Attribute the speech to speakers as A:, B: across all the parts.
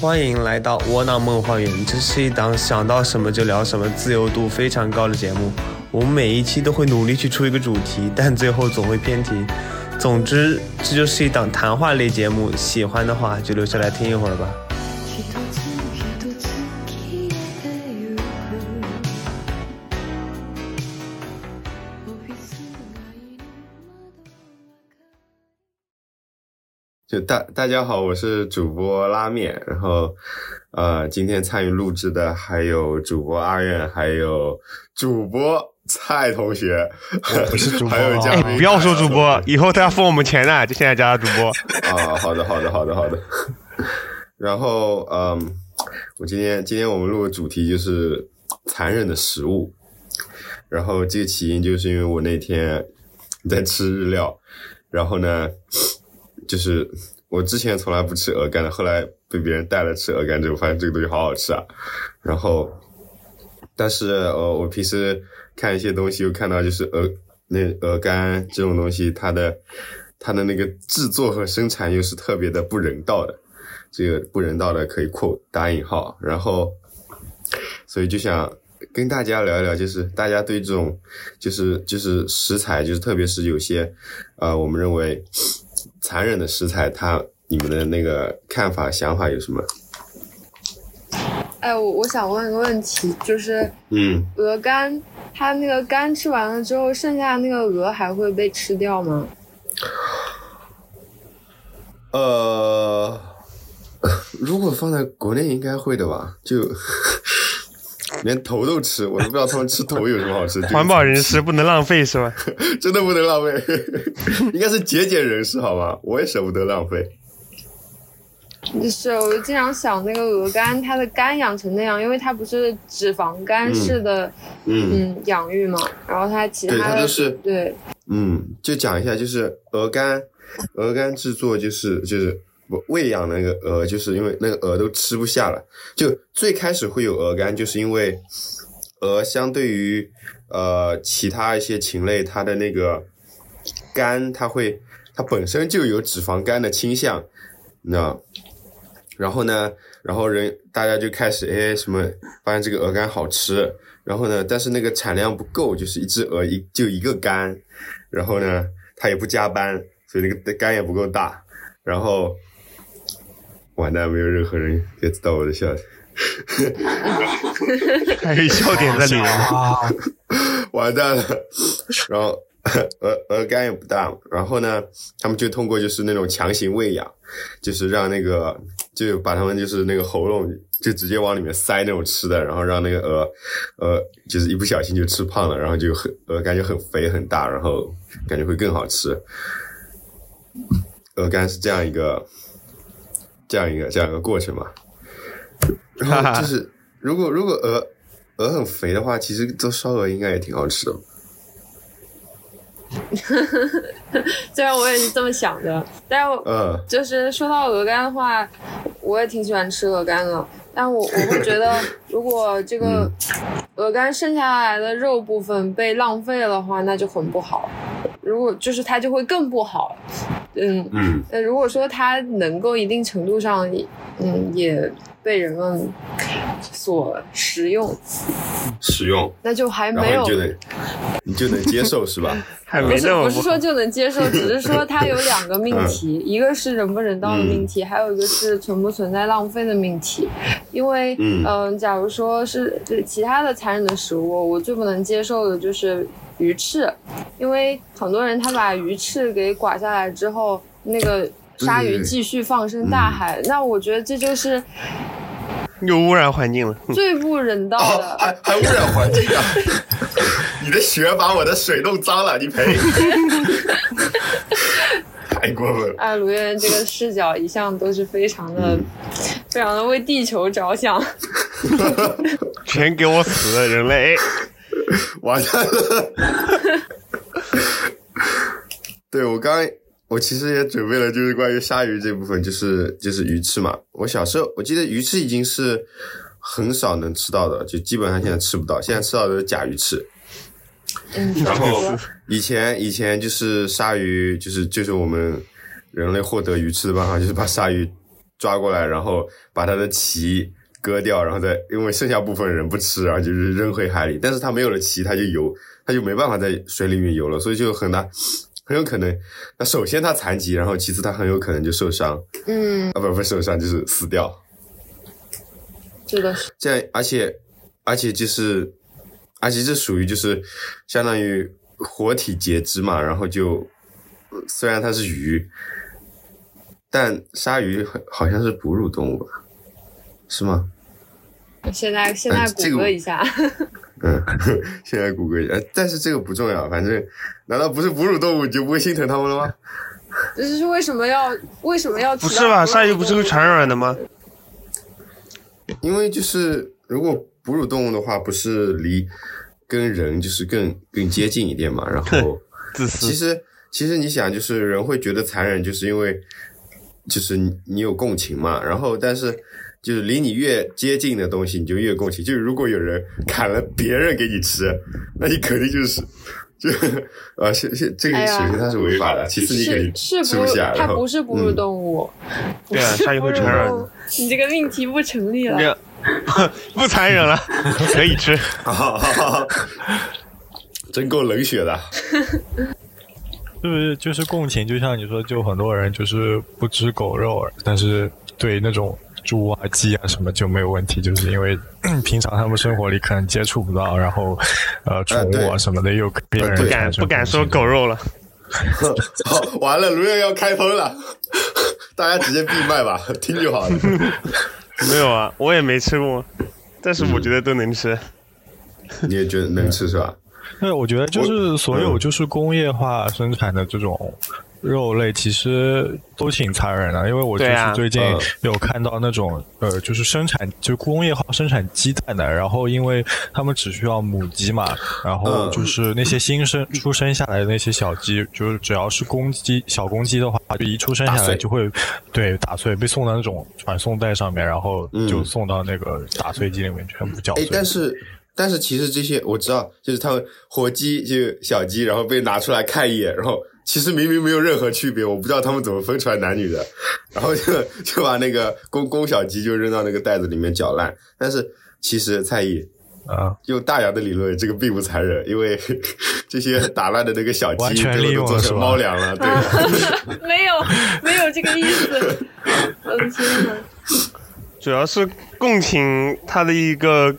A: 欢迎来到窝囊梦花园，这是一档想到什么就聊什么、自由度非常高的节目。我们每一期都会努力去出一个主题，但最后总会偏题。总之，这就是一档谈话类节目。喜欢的话就留下来听一会儿吧。
B: 就大大家好，我是主播拉面，然后呃，今天参与录制的还有主播阿苑，还有主播蔡同学，
C: 不是主播，
B: 还有嘉宾，
C: 哎不要说主播，以后他要付我们钱的，就现在加他主播。
B: 啊，好的，好的，好的，好的。然后，嗯，我今天今天我们录的主题就是残忍的食物。然后这个起因就是因为我那天在吃日料，然后呢，就是我之前从来不吃鹅肝的，后来被别人带了吃鹅肝之后，发现这个东西好好吃啊。然后，但是呃，我平时看一些东西，又看到就是鹅那鹅肝这种东西，它的它的那个制作和生产又是特别的不人道的，这个不人道的可以扩打引号，然后，所以就想跟大家聊一聊，就是大家对这种就是就是食材，就是特别是有些呃，我们认为残忍的食材，它你们的那个看法想法有什么？
D: 哎，我我想问个问题，就是
B: 嗯，
D: 鹅肝，它那个肝吃完了之后，剩下的那个鹅还会被吃掉吗？
B: 呃，如果放在国内应该会的吧，就连头都吃，我都不知道他们吃头有什么好吃。
C: 环保人士不能浪费是吧？
B: 真的不能浪费，应该是节俭人士好吧？我也舍不得浪费。
D: 就是我就经常想那个鹅肝，它的肝养成那样，因为它不是脂肪肝式的
B: 嗯
D: 嗯养育嘛，然后它其他的
B: 它都是
D: 对
B: 嗯，就讲一下，就是鹅肝，鹅肝制作就是就是我喂养那个鹅，就是因为那个鹅都吃不下了。就最开始会有鹅肝，就是因为鹅相对于呃其他一些禽类，它的那个肝，它会它本身就有脂肪肝的倾向，你知道。然后呢，然后人大家就开始哎什么，发现这个鹅肝好吃，然后呢，但是那个产量不够，就是一只鹅一就一个肝，然后呢，它也不加班，所以那个肝也不够大，然后完蛋，没有任何人 get 到我的笑点，
C: 还 有笑点在里面。
A: 啊，
B: 完蛋了，然后鹅鹅肝也不大，然后呢，他们就通过就是那种强行喂养，就是让那个就把他们就是那个喉咙就直接往里面塞那种吃的，然后让那个鹅呃就是一不小心就吃胖了，然后就很鹅肝就很肥很大，然后感觉会更好吃。鹅肝是这样一个这样一个这样一个过程嘛，然后就是如果如果鹅鹅很肥的话，其实做烧鹅应该也挺好吃的。
D: 虽然我也是这么想的，但是我
B: 嗯
D: 就是说到鹅肝的话，我也挺喜欢吃鹅肝的。但我我会觉得，如果这个鹅肝剩下来的肉部分被浪费了的话，那就很不好。如果就是它就会更不好。嗯，
B: 嗯
D: 呃，如果说它能够一定程度上，嗯，也被人们所食用，
B: 食用，
D: 那就还没有
B: 你就能你就能接受是吧？
C: 还
D: 不是
C: 没那么好。
D: 不是说就能接受，只是说它有两个命题，一个是人不人道的命题，还有一个是存不存在浪费的命题。因为
B: 嗯。
D: 嗯、假如说是其他的残忍的食物，我最不能接受的就是鱼翅，因为很多人他把鱼翅给刮下来之后，那个鲨鱼继续放生大海，那我觉得这就是
C: 又污染环境了。
D: 最不人道
B: 哦，
D: 的。
B: 还还污染环境啊！你的血把我的水弄脏了，你赔！太过分了。
D: 哎，鲁豫人这个视角一向都是非常的、非常的为地球着想。
C: 全给我死，人类！
B: 完蛋了。对我刚刚，我其实也准备了，就是关于鲨鱼这部分，就是就是鱼翅嘛。我小时候我记得鱼翅已经是很少能吃到的，就基本上现在吃不到，现在吃到的是假鱼翅。
D: 嗯，
B: 然后以前以前就是鲨鱼，就是就是我们人类获得鱼翅的办法，就是把鲨鱼抓过来，然后把它的鳍割掉，然后再因为剩下部分人不吃，然后就是扔回海里。但是它没有了鳍，它就游，它就没办法在水里面游了，所以就很大很有可能。那首先它残疾，然后其次它很有可能就受伤
D: 嗯，
B: 啊，不不受伤就是死掉。
D: 这个，是
B: 这样，而且而且就是，而且这属于就是相当于活体截肢嘛，然后就呃虽然它是鱼，但鲨鱼好好像是哺乳动物吧？是吗？
D: 现在现在谷歌一下，
B: 嗯，现在谷歌一下，呃但是这个不重要，反正难道不是哺乳动物你就不会心疼它们了吗？
D: 这是为什么要为什么要
C: 不是吧？鲨鱼不是会
D: 会
C: 传染的吗？
B: 因为就是如果哺乳动物的话，不是离跟人就是更更接近一点嘛，然后。
C: 自私。
B: 其实，其实你想，就是人会觉得残忍，就是因为，就是你你有共情嘛。然后，但是就是离你越接近的东西，你就越共情。就是如果有人砍了别人给你吃，那你肯定就是，就啊，现现这个首先它是违法的，其次你肯定吃不下。
D: 它不是哺乳
B: 嗯
D: 动物，
C: 对啊，鲨鱼会传染。
D: 你这个命题不成立了
C: 不残忍了，可以吃。
B: 哈哈哈哈，真够冷血的。
E: 是不是就是共情，就像你说，就很多人就是不吃狗肉，但是对那种猪啊、鸡啊什么就没有问题，就是因为 平常他们生活里可能接触不到，然后呃宠物啊什么的又跟别人
B: 呃
C: 不敢不敢说狗肉了。
B: 好，完了，卢月要开喷了，大家直接闭麦吧，听就好了。
C: 没有啊，我也没吃过，但是我觉得都能吃。
B: 你也觉得能吃是吧？
E: 对，我觉得就是所有
B: 嗯
E: 就是工业化生产的这种肉类，其实都挺残忍的。因为我就是最近
B: 嗯
E: 有看到那种、呃，就是生产就工业化生产鸡蛋的，然后因为他们只需要母鸡嘛，然后
B: 嗯
E: 就是那些新生出生下来的那些小鸡，就是只要是公鸡小公鸡的话，就一出生下来就会对打碎，被送到那种传送带上面，然后就
B: 嗯
E: 送到那个打碎机里面全部搅
B: 哎
E: 碎，。
B: 但是但是其实这些我知道，就是他们活鸡就小鸡，然后被拿出来看一眼，然后其实明明没有任何区别，我不知道他们怎么分出来男女的，然后就就把那个公 公小鸡就扔到那个袋子里面搅烂。但是其实蔡毅
E: 啊，
B: 用大洋的理论，这个并不残忍，因为这些打烂的那个小鸡
E: 完全利
B: 最后都做成猫粮了，对。
D: 没有没有这个意思，我的天呐，
C: 主要是共情他的一个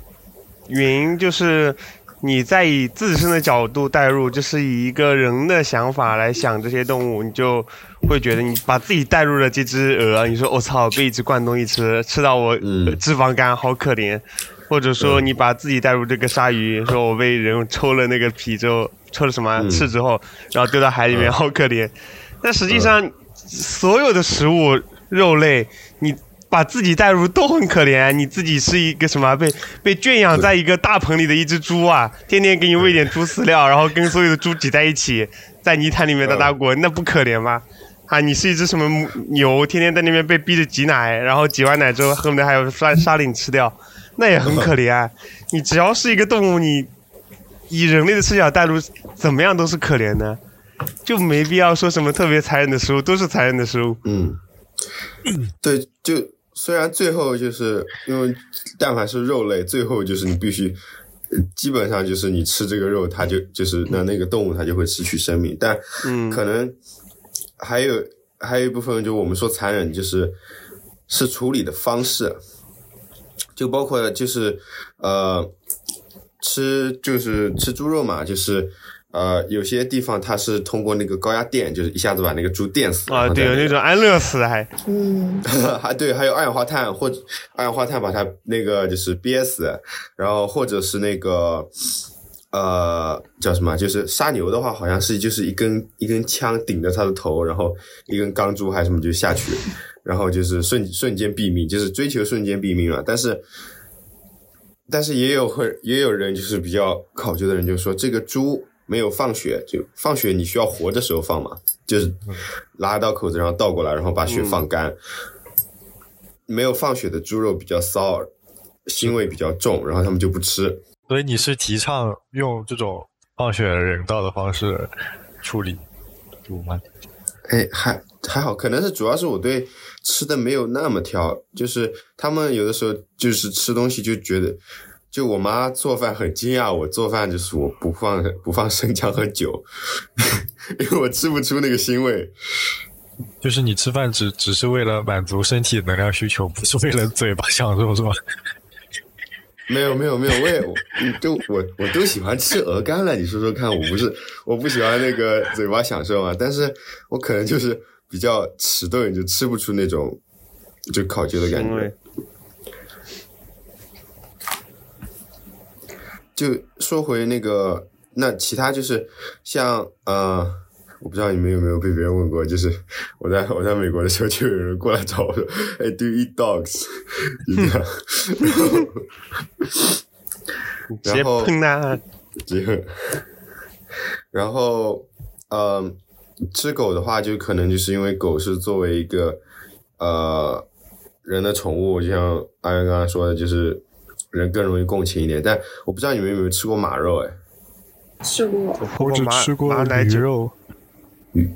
C: 原因就是你在以自身的角度代入，就是以一个人的想法来想这些动物，你就会觉得你把自己带入了这只鹅，你说我、操，被一只惯东西吃，吃到我、脂肪肝，好可怜。或者说你把自己带入这个鲨鱼，说我被人抽了那个皮之后，抽了什么
B: 嗯
C: 刺之后，然后丢到海里面，
B: 嗯
C: 好可怜。但实际上，所有的食物肉类，你把自己带入都很可怜。你自己是一个什么被被圈养在一个大棚里的一只猪啊，天天给你喂点猪饲料，然后跟所有的猪挤在一起，在泥潭里面打打滚，那不可怜吗？啊，你是一只什么牛，天天在那边被逼着挤奶，然后挤完奶之后，恨不得还有沙沙领吃掉，那也很可怜。你只要是一个动物，你以人类的视角带入，怎么样都是可怜的，就没必要说什么特别残忍的食物，都是残忍的食物。
B: 嗯，对，就虽然最后就是因为但凡是肉类，最后就是你必须，呃基本上就是你吃这个肉，它就就是那那个动物它就会失去生命，但
C: 嗯
B: 可能还有还有一部分就我们说残忍，就是是处理的方式，就包括就是呃吃就是吃猪肉嘛，就是。呃，有些地方它是通过那个高压电，就是一下子把那个猪电死
C: 啊，对，有那种安乐死还，
D: 嗯，
B: 还对，还有二氧化碳或者二氧化碳把它那个就是憋死，然后或者是那个呃叫什么，就是杀牛的话，好像是就是一根一根枪顶着它的头，然后一根钢珠还是什么就下去，然后就是瞬瞬间毙命，就是追求瞬间毙命了。但是但是也有会也有人就是比较考究的人就说这个猪。没有放血，就放血你需要活的时候放嘛，就是拉到口子然后倒过来，然后把血放干。没有放血的猪肉比较骚，腥味比较重，然后他们就不吃。
E: 所以你是提倡用这种放血人道的方式处理猪吗？
B: 哎，还还好，可能是主要是我对吃的没有那么挑，就是他们有的时候就是吃东西就觉得，就我妈做饭很惊讶，我做饭就是我不放 不放生姜和酒，因为我吃不出那个腥味。
E: 就是你吃饭只只是为了满足身体能量需求，不是为了嘴巴享受，是吧？
B: 没有没有没有，我也我都我我都喜欢吃鹅肝了。你说说看，我不是我不喜欢那个嘴巴享受嘛，但是我可能就是比较迟钝，就吃不出那种就考究的感觉。就说回那个，那其他就是像呃。我不知道你们有没有被别人问过，就是我在我在美国的时候，就有人过来找我说：“哎，Do you eat dogs？” 就这样，然后
C: 碰
B: 他，然后呃，吃狗的话，就可能就是因为狗是作为一个呃人的宠物，就像阿元刚刚说的，就是人更容易共情一点。但我不知道你们有没有吃过马肉？哎，
D: 吃过，
E: 我只吃过驴肉。
B: 鱼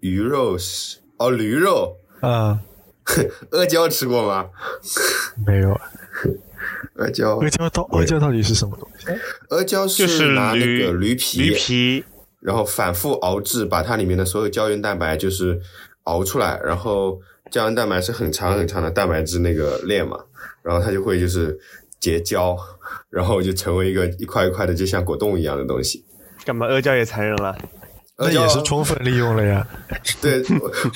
B: 鱼肉是哦，驴肉
E: 啊，
B: 阿胶吃过吗？
E: 没有。
B: 阿胶，
E: 阿胶到阿胶到底是什么东西？
B: 阿胶
C: 是
B: 拿那个
C: 驴
B: 皮，
C: 驴皮，
B: 然后反复熬制，把它里面的所有胶原蛋白就是熬出来，然后胶原蛋白是很长很长的蛋白质那个链嘛，然后它就会就是结胶，然后就成为一个一块一块的，就像果冻一样的东西。
C: 干嘛阿胶也残忍了？
E: 那也是充分利用了呀。
B: 对，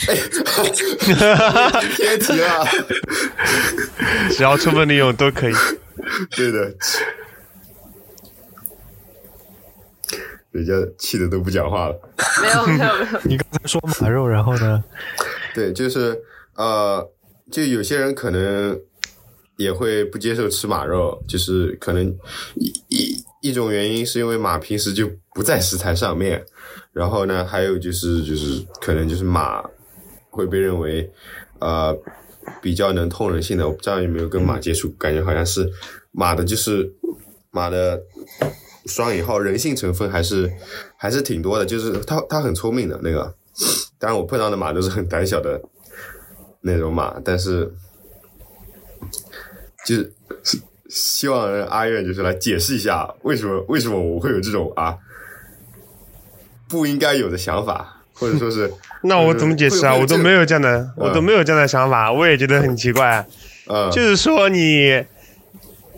B: 哎，偏题了。
C: 只要充分利用都可以。
B: 对的。人家气的都不讲话了。
D: 没有没有没有。
E: 你刚才说马肉，然后呢？
B: 对，就是呃，就有些人可能也会不接受吃马肉，就是可能一一一种原因是因为马平时就不在食材上面。然后呢，还有就是就是可能就是马会被认为呃比较能通人性的，我不知道有没有跟马接触，感觉好像是马的，就是马的双引号人性成分还是还是挺多的，就是它它很聪明的那个，当然我碰到的马都是很胆小的那种马，但是就是希望阿月就是来解释一下为什么为什么我会有这种啊。不应该有的想法，或者说是，
C: 那我怎么解释啊？我都没有这样的，我都没有这样的想法，我也觉得很奇怪。
B: 嗯，
C: 就是说你，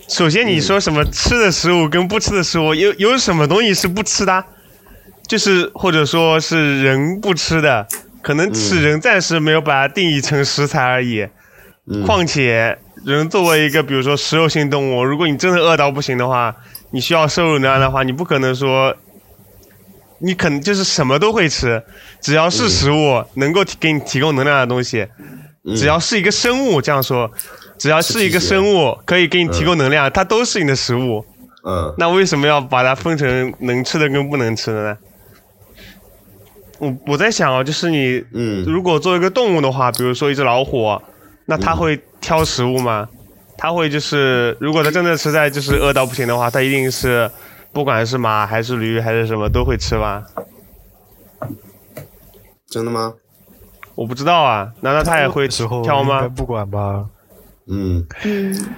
C: 首先你说什么吃的食物跟不吃的食物，有有什么东西是不吃的？就是或者说是人不吃的，可能是人暂时没有把它定义成食材而已。
B: 嗯。
C: 况且人作为一个比如说食肉性动物，如果你真的饿到不行的话，你需要摄入能量的话，你不可能说。你可能就是什么都会吃，只要是食物能够给你提供能量的东西，只要是一个生物，这样说，只要是一个生物可以给你提供能量，它都是你的食物。
B: 嗯。
C: 那为什么要把它分成能吃的跟不能吃的呢？我我在想啊，就是你，
B: 嗯，
C: 如果作为一个动物的话，比如说一只老虎，那它会挑食物吗？他会就是，如果他真的实在就是饿到不行的话，他一定是。不管是马还是驴还是什么都会吃吗？
B: 真的吗？
C: 我不知道啊，难道他也会挑吗？
E: 不管吧。
B: 嗯。
D: 嗯。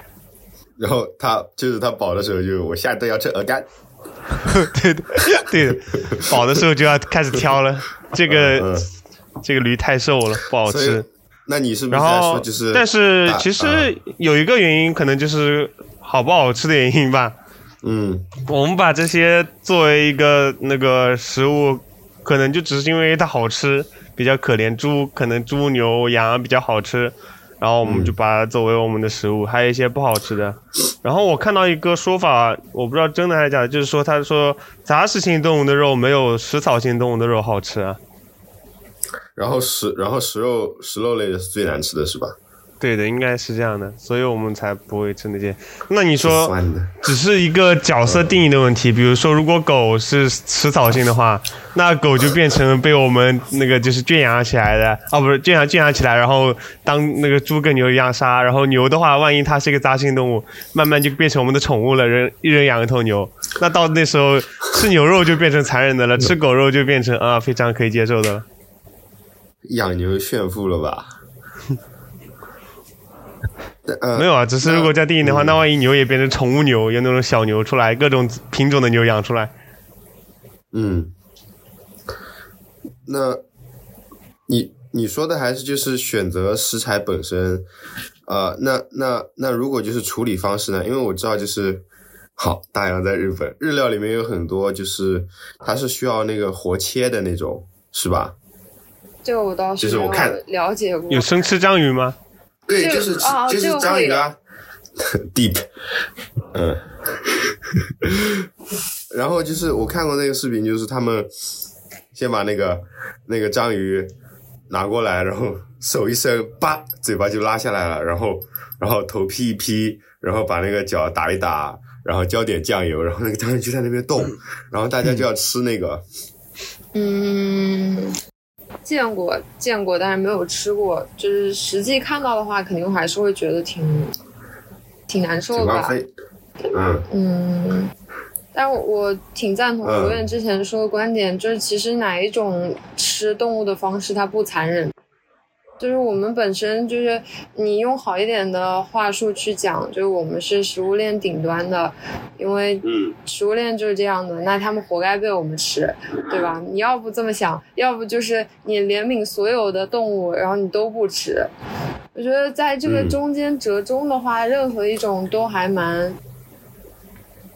B: 然后他就是他饱的时候就我下一顿要吃鹅肝。
C: 对的，对的，饱的时候就要开始挑了。这个这个驴太瘦了，不好吃。
B: 那你是不是在说就是？
C: 但是其实有一个原因，可能就是好不好吃的原因吧。
B: 嗯，
C: 我们把这些作为一个那个食物，可能就只是因为它好吃，比较可怜。猪可能猪牛羊比较好吃，然后我们就把它作为我们的食物。还有一些不好吃的。然后我看到一个说法，我不知道真的还是假的，就是说他说杂食性动物的肉没有食草性动物的肉好吃。
B: 然后食然后食肉食肉类的是最难吃的是吧？
C: 对的，应该是这样的，所以我们才不会吃那些。那你说，只是一个角色定义的问题。比如说，如果狗是食草性的话，那狗就变成被我们那个就是圈养起来的，哦，不是圈养圈养起来，然后当那个猪跟牛一样杀。然后牛的话，万一它是一个杂性动物，慢慢就变成我们的宠物了。人一人养一头牛，那到那时候吃牛肉就变成残忍的了，吃狗肉就变成啊非常可以接受的了。
B: 养牛炫富了吧？呃，
C: 没有啊，只是如果加定义的话，
B: 嗯
C: 那万一牛也变成宠物牛，有那种小牛出来，各种品种的牛养出来，
B: 嗯，那你你说的还是就是选择食材本身，呃，那那那如果就是处理方式呢？因为我知道就是，好，大洋在日本，日料里面有很多就是它是需要那个活切的那种，是吧？
D: 这个我倒
B: 就是是我看
D: 了解过。
C: 有生吃章鱼吗？
B: 对，就是就是章鱼啊，deep，嗯，然后就是我看过那个视频，就是他们先把那个那个章鱼拿过来，然后手一伸，叭，嘴巴就拉下来了，然后然后头劈一劈，然后把那个脚打一打，然后浇点酱油，然后那个章鱼就在那边动，然后大家就要吃那个，
D: 嗯，见过见过，但是没有吃过。就是实际看到的话，肯定还是会觉得挺挺难受的吧。
B: 嗯
D: 嗯，但我我挺赞同
B: 嗯
D: 罗远之前说的观点，就是其实哪一种吃动物的方式它不残忍，就是我们本身就是你用好一点的话术去讲，就是我们是食物链顶端的，因为
B: 嗯
D: 食物链就是这样的，那他们活该被我们吃，对吧？你要不这么想，要不就是你怜悯所有的动物，然后你都不吃。我觉得在这个
B: 嗯
D: 中间折中的话，任何一种都还蛮。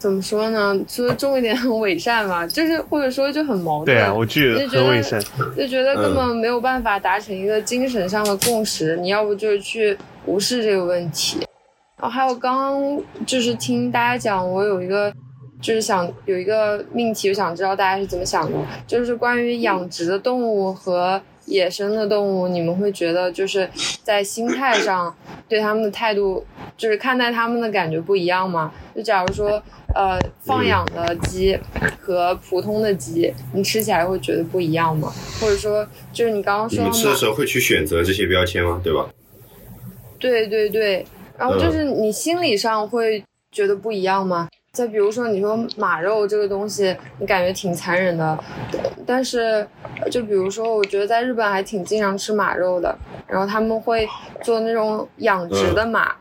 D: 怎么说呢？说重一点 很伪善嘛，就是或者说就很矛盾。
C: 对啊，我觉得
D: 就觉得
C: 很伪善。
D: 就觉得根
B: 嗯
D: 本没有办法达成一个精神上的共识。你要不就是去无视这个问题。然后还有刚刚就是听大家讲，我有一个就是想有一个命题，我想知道大家是怎么想的，就是关于养殖的动物和野生的动物，你们会觉得就是在心态上对他们的态度，就是看待他们的感觉不一样吗？就假如说，呃，放养的鸡和普通的鸡，你吃起来会觉得不一样吗？或者说，就是你刚刚说你
B: 们吃的时候会去选择这些标签吗？对吧？
D: 对对对，然后就是你心理上会觉得不一样吗？再比如说，你说马肉这个东西，你感觉挺残忍的，但是就比如说，我觉得在日本还挺经常吃马肉的，然后他们会做那种养殖的马，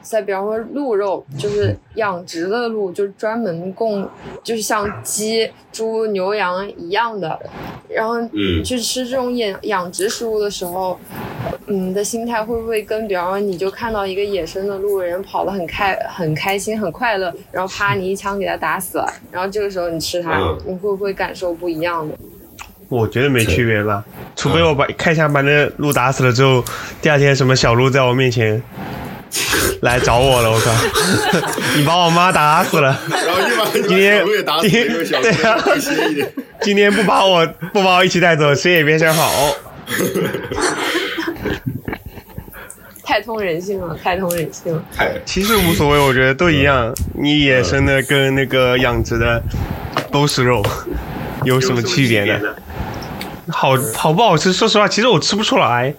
D: 再比方说鹿肉，就是养殖的鹿，就是专门供，就是像鸡、猪、牛羊一样的，然后
B: 嗯。
D: 去吃这种养养殖食物的时候，嗯，你的心态会不会跟，比方说你就看到一个野生的鹿人跑得很开、很开心、很快乐，然后啪你一枪给他打死了，然后这个时候你吃它，
B: 嗯
D: 你会不会感受不一样的？
C: 我觉得没区别吧，除非我把开枪把那鹿打死了之后，第二天什么小鹿在我面前来找我了，我靠！你把我妈打死了，
B: 然后就把
C: 今天
B: 鹿也打死，
C: 今
B: 那个小鹿
C: 对。今天不把我不把我一起带走，谁也别想好。
D: 太通人性了，太通人性了。
C: 其实无所谓，我觉得都一样。你野生的跟那个养殖的都是肉，有什么区别呢？好好不好吃？说实话，其实我吃不出来。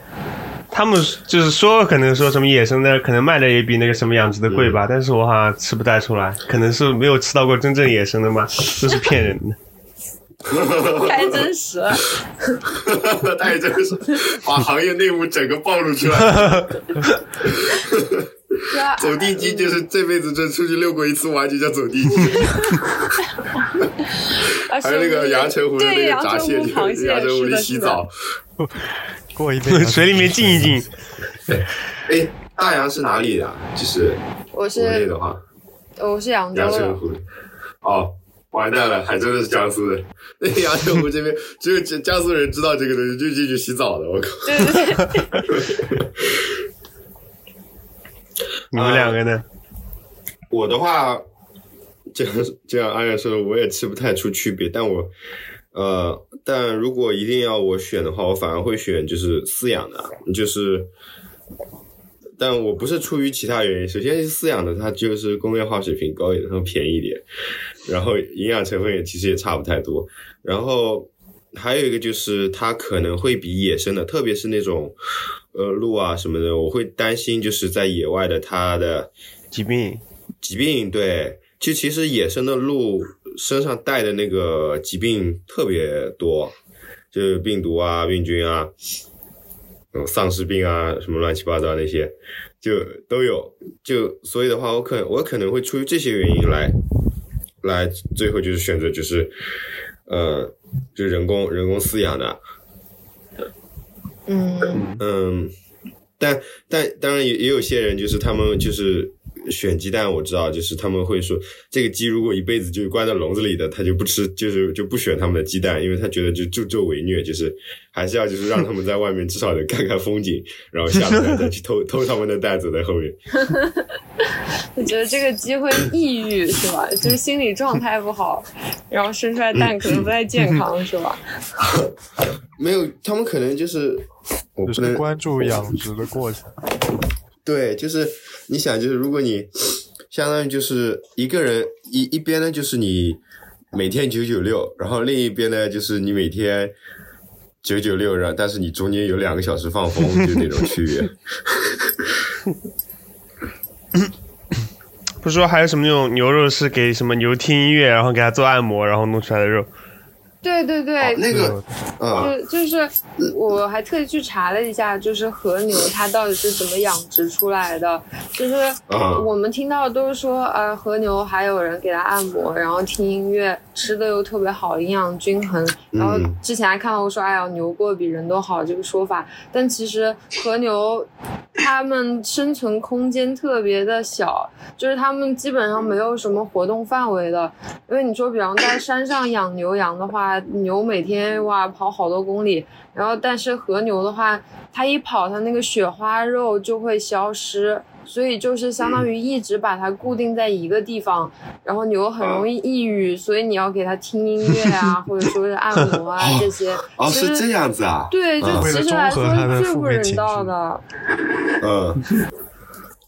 C: 他们就是说，可能说什么野生的，可能卖的也比那个什么养殖的贵吧，但是我好像吃不太出来，可能是没有吃到过真正野生的嘛，都是骗人的。
D: 太真实。了，
B: 太真实。把行业内幕整个暴露出来。走地鸡就是这辈子就出去遛过一次弯就叫走地鸡，还有那个阳澄湖的那
D: 对
B: 个闸蟹，
D: 阳澄湖螃蟹，
B: 阳澄湖里洗澡。
E: 过一遍
C: 水里面浸一浸，
B: 哎，大洋是哪里的啊？就是
D: 我
B: 国内
D: 是
B: 的话，
D: 我是扬州的，
B: 阳澄湖。哦，完蛋了，还真的是江苏人。那个阳澄湖这边只有江江苏人知道这个东西，就进去洗澡的。我靠！
D: 对对对，
C: 你们两个呢？
B: 我的话，这样这样阿远说的，我也吃不太出区别。但我，呃，但如果一定要我选的话，我反而会选就是饲养的，就是，但我不是出于其他原因。首先是饲养的，它就是工业化水平高一点，然后便宜一点，然后营养成分也其实也差不太多。然后还有一个就是它可能会比野生的，特别是那种呃鹿啊什么的，我会担心就是在野外的它的。
C: 疾病
B: 疾病对，就其实野生的鹿身上带的那个疾病特别多，就是病毒啊、病菌啊，种丧尸病啊，什么乱七八糟那些，就都有。就所以的话，我可我可能会出于这些原因来，来最后就是选择就是，呃，就人工人工饲养的。
D: 嗯
B: 嗯，但但当然也也有些人就是他们就是。选鸡蛋我知道，就是他们会说，这个鸡如果一辈子就关在笼子里的，他就不吃，就是就不选他们的鸡蛋，因为他觉得就助纣为虐，就是还是要就是让他们在外面至少得看看风景，然后下次再去偷偷他们的蛋走在后面。
D: 我觉得这个鸡会抑郁是吧？就是心理状态不好，然后生出来蛋可能不太健康是吧？
B: 没有，他们可能就是我不能
E: 关注养殖的过程。
B: 对，就是你想，就是如果你相当于就是一个人一一边呢，就是你每天九九六，然后另一边呢，就是你每天九九六，然后但是你中间有两个小时放风，就那种区别。
C: 不是说还有什么那种牛肉是给什么牛听音乐，然后给它做按摩，然后弄出来的肉？
D: 对对对，
B: 那个，
D: 就就是我还特意去查了一下，就是和牛它到底是怎么养殖出来的。就是我们听到都是说，呃，和牛还有人给它按摩，然后听音乐，吃的又特别好，营养均衡。然后之前还看到过说，哎呀，牛过比人都好这个说法。但其实和牛它们生存空间特别的小，就是它们基本上没有什么活动范围的。因为你说，比方在山上养牛羊的话。牛每天哇跑好多公里，然后但是和牛的话，它一跑，它那个雪花肉就会消失，所以就是相当于一直把它固定在一个地方，然后牛很容易抑郁，所以你要给它听音乐啊，或者说是按摩啊这些。
B: 哦，是这样子啊。
D: 对，就其实来说最不人道的。
B: 嗯，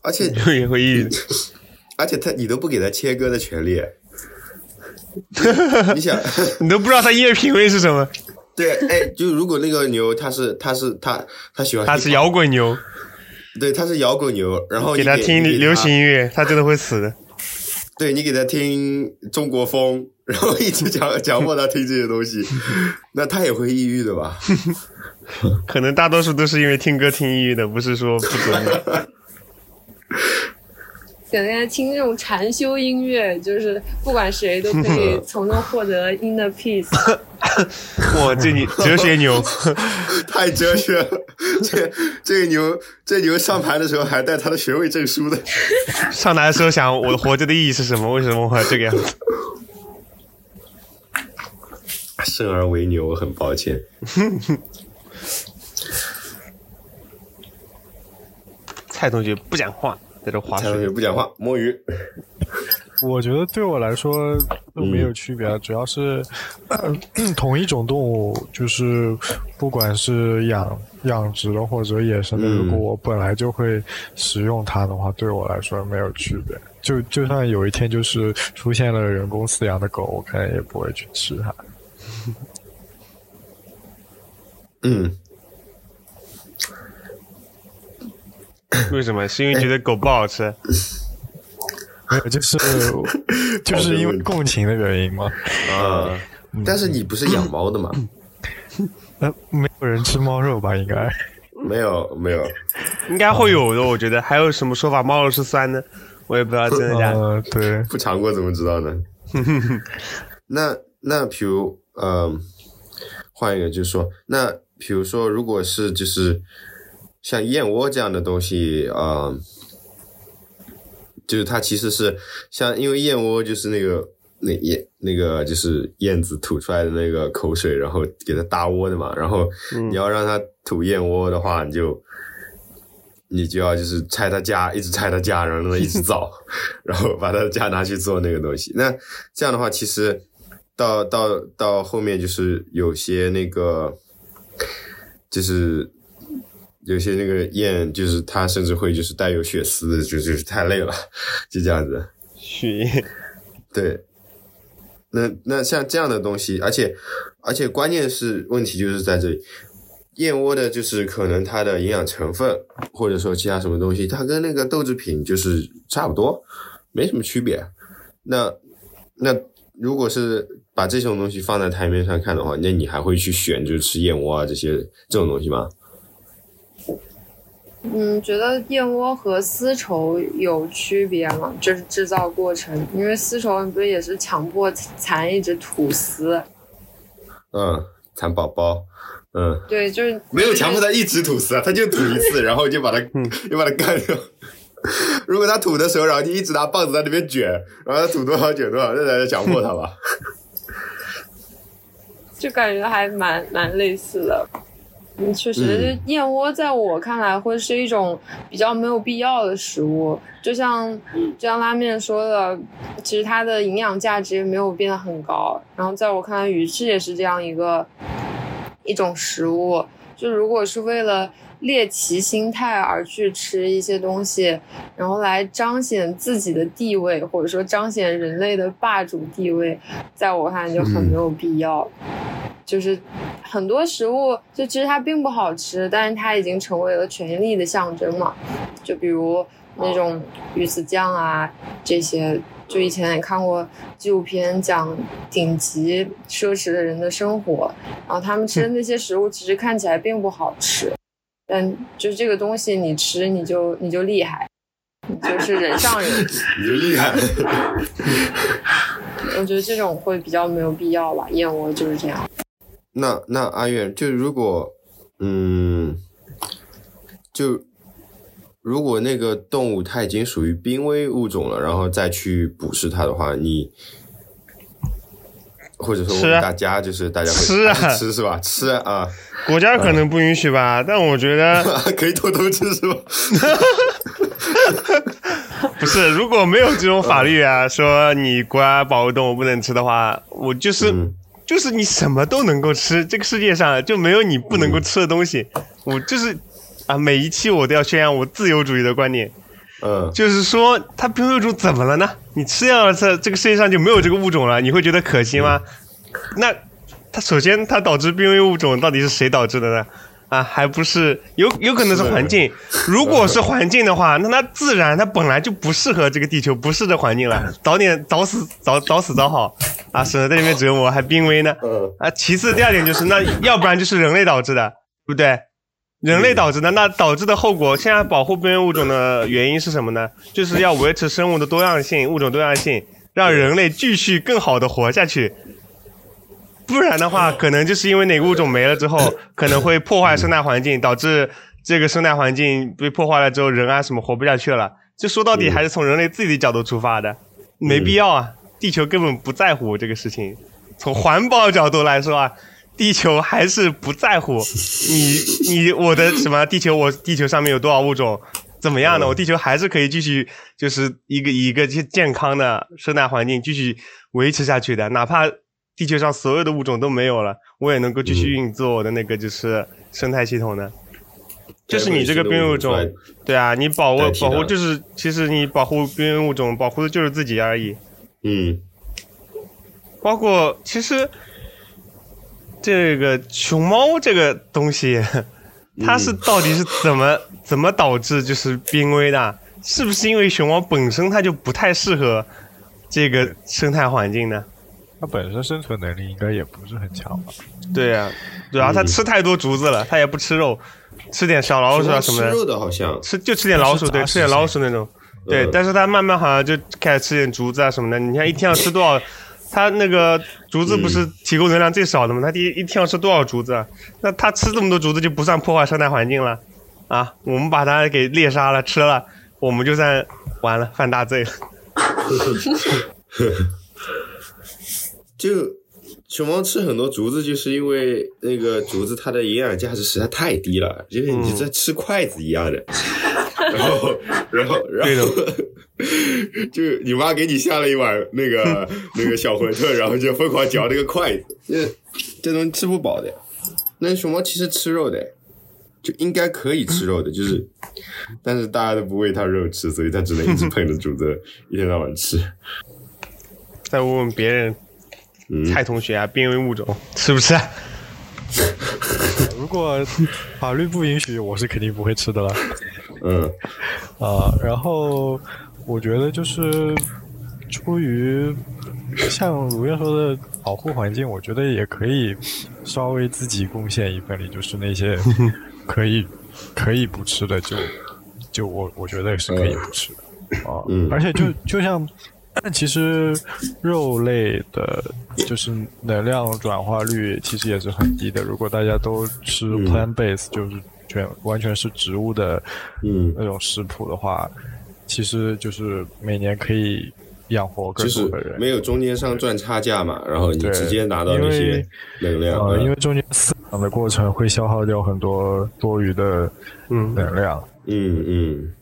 B: 而且
C: 也会抑郁，
B: 而且它你都不给它切割的权利。你想，
C: 你都不知道它音乐品味是什么？
B: 对，哎，就如果那个牛，它是，它是，它，它喜欢，
C: 它是摇滚牛，
B: 对，他是摇滚牛，然后
C: 给他听流行音乐，他真的会死的。
B: 对你给他听中国风，然后一直强 强迫他听这些东西，那他也会抑郁的吧？
C: 可能大多数都是因为听歌听抑郁的，不是说不准。
D: 给大家听那种禅修音乐，就是不管谁都可以 从中获得 inner peace。
C: 哇，这你 哲学牛，
B: 太哲学了！这这个牛，这牛上台的时候还带他的学位证书的。
C: 上台的时候想，我活着的意义是什么？为什么会这个样子？
B: 生而为牛，我很抱歉。
C: 蔡同学不讲话。在这划水
B: 也不讲话摸鱼，
E: 我觉得对我来说都没有区别，主要是同一种动物，就是不管是养养殖的或者野生的，如果我本来就会食用它的话，对我来说没有区别。就就算有一天就是出现了人工饲养的狗，我可能也不会去吃它。
B: 嗯。
C: 为什么？是因为觉得狗不好吃？
E: 没有，就是 就是因为共情的原因吗？
B: 啊！但是你不是养猫的吗？
E: 呃，没有人吃猫肉吧？应该
B: 没有，没有，
C: 应该会有的。我觉得还有什么说法？猫肉是酸的，我也不知道真的假的。
E: 对，
B: 不尝过怎么知道呢？那 那，比如，嗯，换一个，就是说，那比如说，如果是就是。像燕窝这样的东西啊，就是它其实是像，因为燕窝就是那个那燕那个就是燕子吐出来的那个口水，然后给它搭窝的嘛。然后你要让它吐燕窝的话，你就你就要就是拆它家，一直拆它家，然后一直造，然后把它的家拿去做那个东西。那这样的话，其实到到到后面就是有些那个就是。有些那个燕，就是它甚至会就是带有血丝，就就是太累了，就这样子。
C: 血燕，
B: 对。那那像这样的东西，而且而且关键是问题就是在这里，燕窝的就是可能它的营养成分，或者说其他什么东西，它跟那个豆制品就是差不多，没什么区别。那那如果是把这种东西放在台面上看的话，那你还会去选就是吃燕窝啊这些这种东西吗？
D: 嗯，觉得燕窝和丝绸有区别吗？就是制造过程，因为丝绸不是也是强迫蚕一直吐丝？
B: 嗯，蚕宝宝。嗯，
D: 对，就是
B: 没有强迫它一直吐丝啊，它就吐一次，然后就把它，就把它干掉。如果它吐的时候，然后就一直拿棒子在那边卷，然后它吐多少卷多少，那才是强迫它吧。
D: 就感觉还蛮蛮类似的。嗯，确实，燕窝在我看来会是一种比较没有必要的食物。就像就像拉面说的，其实它的营养价值也没有变得很高。然后在我看来，鱼翅也是这样一个。一种食物，就如果是为了猎奇心态而去吃一些东西，然后来彰显自己的地位，或者说彰显人类的霸主地位，在我看来就很没有必要。就是很多食物，就其实它并不好吃，但是它已经成为了权力的象征嘛。就比如那种鱼子酱啊，这些。就以前也看过纪录片，讲顶级奢侈的人的生活，然后他们吃的那些食物其实看起来并不好吃，但就是这个东西你吃你就你就厉害，你就是人上人，
B: 你就厉害。
D: 我觉得这种会比较没有必要吧，燕窝就是这样。
B: 那那阿月就如果嗯就。如果那个动物它已经属于濒危物种了，然后再去捕食它的话，你或者说我们大家就是大家会
C: 吃啊
B: 吃是吧？吃啊！
C: 国家可能不允许吧，但我觉得
B: 可以偷偷吃是吧？
C: 不是，如果没有这种法律啊，说你国家保护动物不能吃的话，我就是就是你什么都能够吃，这个世界上就没有你不能够吃的东西，我就是。啊，每一期我都要宣扬我自由主义的观点，
B: 嗯，
C: 就是说它濒危物种怎么了呢？你吃掉了这这个世界上就没有这个物种了，你会觉得可惜吗？那它首先它导致濒危物种到底是谁导致的呢？啊，还不是有有可能是环境？如果是环境的话，那它自然它本来就不适合这个地球，不适这环境了，早点早死早早死早好啊，省得在里面折磨还濒危呢。啊，其次第二点就是那要不然就是人类导致的，对不对？人类导致的，那导致的后果，现在保护濒危物种的原因是什么呢？就是要维持生物的多样性，物种多样性，让人类继续更好的活下去。不然的话，可能就是因为哪个物种没了之后，可能会破坏生态环境，导致这个生态环境被破坏了之后，人啊什么活不下去了。就说到底还是从人类自己的角度出发的，没必要啊，地球根本不在乎这个事情。从环保角度来说啊。地球还是不在乎你，你我的什么地球？我地球上面有多少物种？怎么样的？我地球还是可以继续，就是一个一个健健康的生态环境继续维持下去的。哪怕地球上所有的物种都没有了，我也能够继续运作我的那个就是生态系统的。就是你这个濒危物种，对啊，你保护保护就是其实你保护濒危物种，保护的就是自己而已。
B: 嗯，
C: 包括其实。这个熊猫这个东西，它是到底是怎么怎么导致就是濒危的？是不是因为熊猫本身它就不太适合这个生态环境呢？
E: 它本身生存能力应该也不是很强吧？
C: 对呀，对啊，它吃太多竹子了，它也不吃肉，吃点小老鼠啊什么的。
B: 吃肉的好像
C: 吃就吃点老鼠，对，吃点老鼠那种。对，但是它慢慢好像就开始吃点竹子啊什么的。你看一天要吃多少？它那个竹子不是提供能量最少的吗？它第一一天要吃多少竹子？那它吃这么多竹子就不算破坏生态环境了啊！我们把它给猎杀了吃了，我们就算完了犯大罪了。
B: 就熊猫吃很多竹子，就是因为那个竹子它的营养价值实在太低了，就是你在吃筷子一样的。然后，然后，然后，就你妈给你下了一碗那个 那个小馄饨，然后就疯狂嚼那个筷子，这这东西吃不饱的。那熊猫其实吃肉的，就应该可以吃肉的，就是，但是大家都不喂它肉吃，所以它只能一直 捧着竹子，一天到晚吃。
C: 再问问别人，蔡同学啊，濒危物种吃不吃？
E: 如果法律不允许，我是肯定不会吃的了。
B: 嗯，
E: 啊，然后我觉得就是出于像如愿说的保护环境，我觉得也可以稍微自己贡献一份力，就是那些 可以可以不吃的，就就我我觉得是可以不吃的啊。
B: 嗯
E: 而且就就像，其实肉类的，就是能量转化率其实也是很低的。如果大家都吃
B: 嗯
E: plant base，就是全完全是植物的
B: 嗯，
E: 那种食谱的话，其实就是每年可以养活更多的人。
B: 没有中间商赚差价嘛，然后你
E: 对
B: 直接拿到那些
E: 因为
B: 能量，
E: 呃，因
B: 嗯
E: 为中间饲养的过程会消耗掉很多多余的
C: 嗯
E: 能量。
B: 嗯嗯，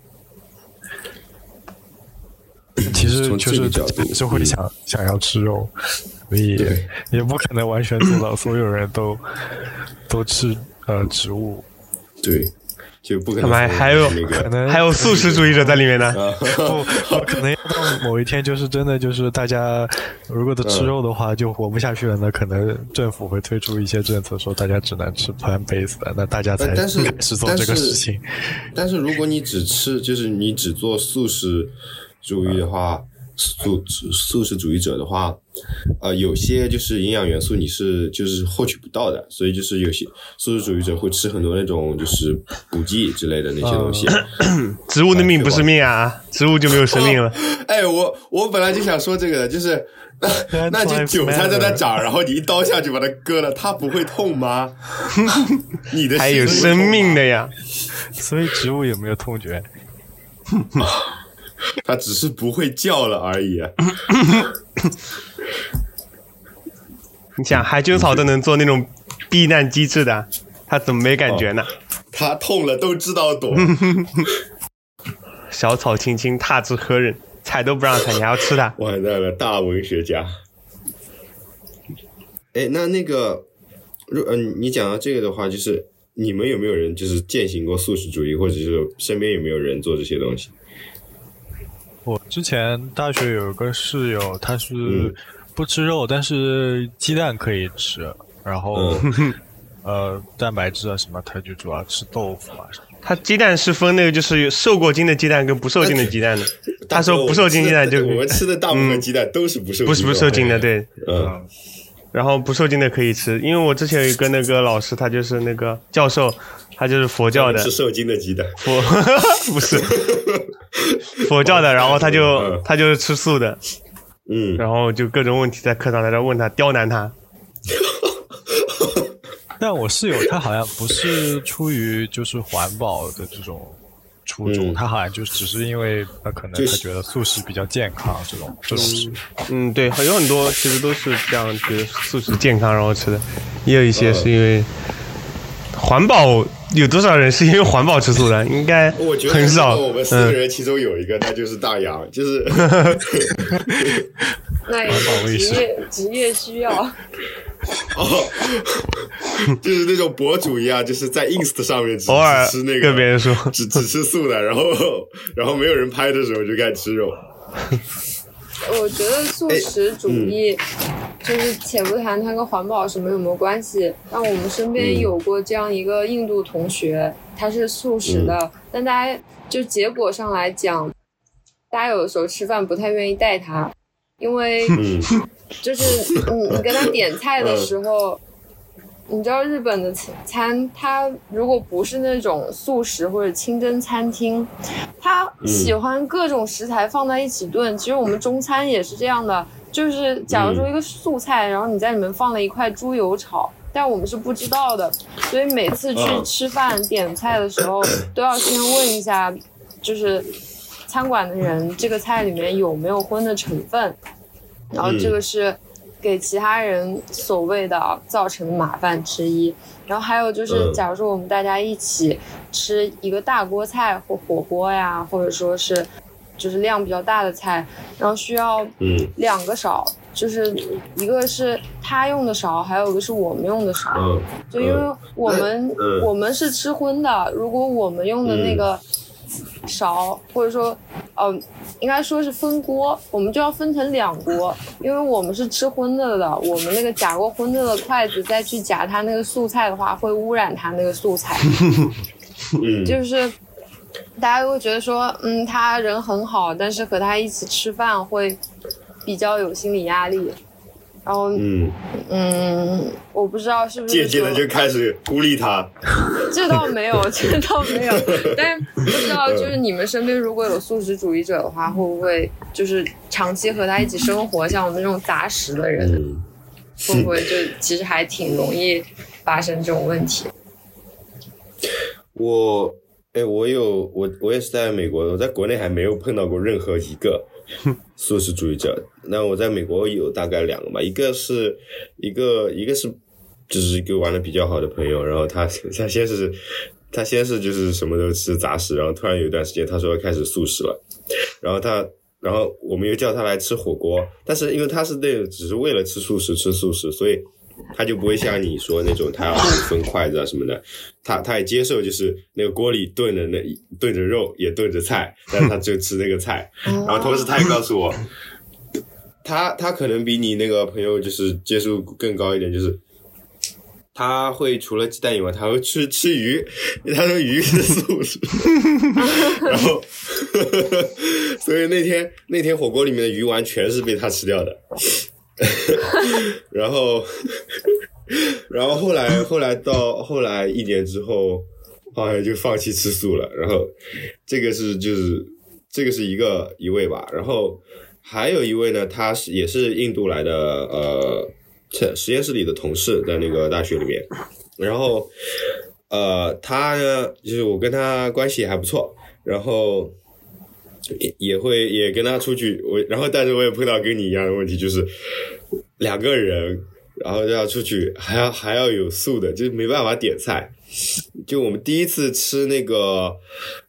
E: 其实
B: 从
E: 就是
B: 这个角度
E: 是会想、想要吃肉，所以也不可能完全做到所有人都都吃呃植物。
B: 对，就不可能
C: 们还还有
E: 可能
C: 还有素食主义者在里面呢。
B: 啊，
E: 不，不可能要到某一天，就是真的就是大家如果都吃肉的话，就活不下去了。那可能政府会推出一些政策，说大家只能吃 plant based 的，那大家才开始做这个事情。
B: 但是如果你只吃，就是你只做素食主义的话，素素食主义者的话，呃，有些就是营养元素你是就是获取不到的，所以就是有些素食主义者会吃很多那种就是补剂之类的那些东西。
C: 植物的命不是命啊，植物就没有生命了。
B: 哎，我我本来就想说这个的，就是那 那就韭菜在那长，然后你一刀下去把它割了，它不会痛吗？你的
C: 还有生命的，呀，
E: 所以植物有没有痛觉？
B: 它只是不会叫了而已。
C: 你想海军草都能做那种避难机制的，他怎么没感觉呢？
B: 他痛了都知道躲。
C: 小草青青，踏之何忍？踩都不让踩，你还要吃它？
B: 完蛋了，大文学家。哎，那那个，如嗯、你讲到这个的话，就是你们有没有人就是践行过素食主义，或者是身边有没有人做这些东西？
E: 我之前大学有个室友，他是
B: 嗯
E: 不吃肉，但是鸡蛋可以吃，然后、
B: 嗯
E: 呃蛋白质啊什么，他就主要吃豆腐啊什么。
C: 他鸡蛋是分那个就是受过精的鸡蛋跟不受精的鸡蛋的。他说不受精鸡蛋就
B: 我们吃的大部分鸡蛋都是不受
C: 不是不受精的，对。
B: 嗯
C: 然后不受精的可以吃，因为我之前有一个那个老师，他就是那个教授，他就是佛教的
B: 是，受精的鸡蛋。
C: 佛 不是 佛教的，然后他就
B: 嗯。
C: 他就是吃素的，
B: 嗯，
C: 然后就各种问题在课堂在这问他，刁难他。
E: 但我室友他好像不是出于就是环保的这种初衷，
B: 嗯。
E: 他好像就只是因为他可能他觉得素食比较健康这种这种事。
C: 嗯，对，有很多其实都是这样觉得素食健康然后吃的，也有一些是因为环保。有多少人是因为环保吃素的？应该
B: 我觉得
C: 很少。
B: 我们四个
C: 嗯，
B: 人其中有一个，那就是大洋，就是
D: 那也是职业职业需要。
B: 哦，就是那种博主一样，就是在 ins 上面只
C: 偶尔
B: 吃那个
C: 跟别人说，
B: 只只吃素的，然后然后没有人拍的时候就开始吃肉。
D: 我觉得素食主义，就是且不谈它跟环保什么有没有关系，但我们身边有过这样一个印度同学，他是素食的，但大家就结果上来讲，大家有的时候吃饭不太愿意带他，因为
B: 嗯。
D: 就是你你跟他点菜的时候，你知道日本的餐，它如果不是那种素食或者清真餐厅，它喜欢各种食材放在一起炖。其实我们中餐也是这样的，就是假如说一个素菜，然后你在里面放了一块猪油炒。但我们是不知道的，所以每次去吃饭点菜的时候，都要先问一下，就是餐馆的人这个菜里面有没有荤的成分，然后这个是给其他人所谓的造成的麻烦之一。然后还有就是，
B: 嗯。
D: 假如说我们大家一起吃一个大锅菜或火锅呀，或者说是就是量比较大的菜，然后需要
B: 嗯
D: 两个勺，就是一个是他用的勺，还有一个是我们用的勺。
B: 嗯，
D: 就因为我们、
B: 嗯。
D: 我们是吃荤的，如果我们用的那个勺，或者说，呃，应该说是分锅，我们就要分成两锅，因为我们是吃荤的的，我们那个夹过荤的的筷子再去夹它那个素菜的话，会污染它那个素菜。
B: 嗯
D: 就是大家会觉得说，嗯，他人很好，但是和他一起吃饭会比较有心理压力。然后嗯嗯，我不知道是不是
B: 渐渐的就开始孤立他。
D: 这倒没有，这倒没有，但是不知道就是你们身边如果有素食主义者的话，会不会就是长期和他一起生活，像我们这种杂食的人，会不会就其实还挺容易发生这种问题？
B: 我哎，我有我我也是在美国，我在国内还没有碰到过任何一个。素食主义者，那我在美国有大概两个吧，一个是一个一个是就是一个玩的比较好的朋友，然后他他先是他先是就是什么都吃杂食，然后突然有一段时间他说开始素食了，然后他然后我们又叫他来吃火锅，但是因为他是那只是为了吃素食吃素食，所以。他就不会像你说那种，他要分筷子啊什么的，他他也接受，就是那个锅里炖的那炖着肉也炖着菜，但是他就吃那个菜。然后同时他也告诉我，他他可能比你那个朋友就是接受更高一点，就是他会除了鸡蛋以外，他会吃吃鱼，他说鱼是素食。然后，所以那天那天火锅里面的鱼丸全是被他吃掉的。然后，然后后来，后来到后来一年之后，好像就放弃吃素了。然后，这个是就是这个是一个一位吧。然后还有一位呢，他是也是印度来的，呃，实验室里的同事，在那个大学里面。然后，呃，他呢，就是我跟他关系还不错。然后。也也会也跟他出去，我然后但是我也碰到跟你一样的问题，就是两个人，然后要出去还要还要有素的，就没办法点菜。就我们第一次吃那个。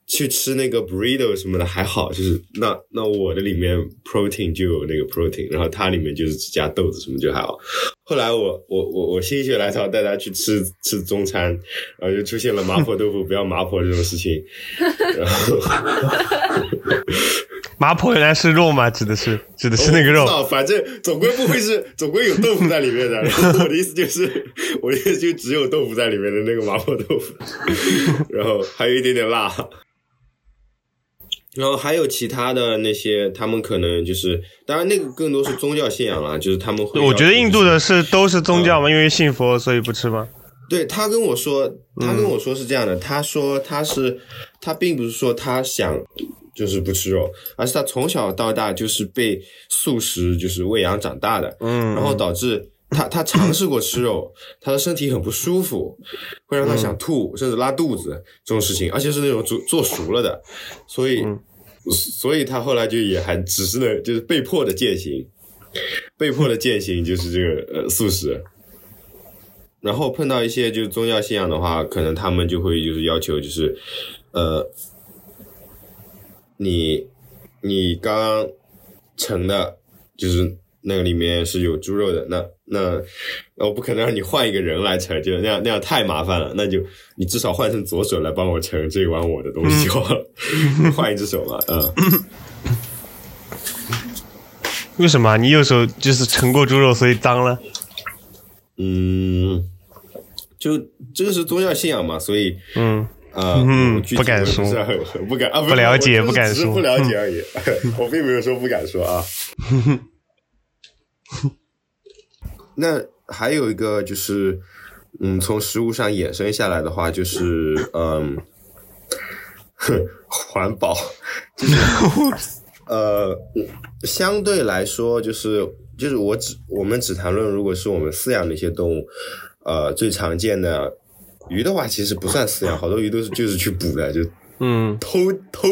B: 去吃那个 burrito 什么的还好，就是那那我的里面 protein 就有那个 protein，然后它里面就是只加豆子什么就还好。后来我我我我心血来潮带他去吃吃中餐，然后就出现了麻婆豆腐不要麻婆这种事情。然后
C: 麻婆原来是肉吗？指的是指的是那个肉？
B: 反正总归不会是总归有豆腐在里面的。我的意思就是，我的意思就只有豆腐在里面的那个麻婆豆腐，然后还有一点点辣。然后还有其他的那些，他们可能就是，当然那个更多是宗教信仰了，就是他们会。
C: 我觉得印度的是都是宗教嘛，因为信佛所以不吃吗？
B: 对他跟我说，他跟我说是这样的，他说他是他并不是说他想就是不吃肉，而是他从小到大就是被素食就是喂养长大的，嗯，然后导致他他尝试过吃肉，他的身体很不舒服，会让他想吐甚至拉肚子这种事情，而且是那种做做熟了的，所以。所以他后来就也还只是呢，就是被迫的践行，被迫的践行就是这个呃素食。然后碰到一些就是宗教信仰的话，可能他们就会就是要求就是，呃，你你刚刚盛的，就是。那个里面是有猪肉的，那那那我不可能让你换一个人来盛，就那样那样太麻烦了。那就你至少换成左手来帮我盛这碗我的东西好了，换一只手嘛，嗯。
C: 为什么你右手就是盛过猪肉，所以脏了？
B: 嗯，就这个是宗教信仰嘛，所以
C: 嗯
B: 啊，
C: 不敢说，
B: 不敢啊，
C: 不了解，不敢说，
B: 不了解 而已。我并没有说不敢说啊。那还有一个就是，嗯，从食物上衍生下来的话，就是嗯，环保，就是 呃，相对来说，就是就是我只我们只谈论，如果是我们饲养的一些动物，呃，最常见的鱼的话，其实不算饲养，好多鱼都是就是去捕的，就
C: 嗯，
B: 偷偷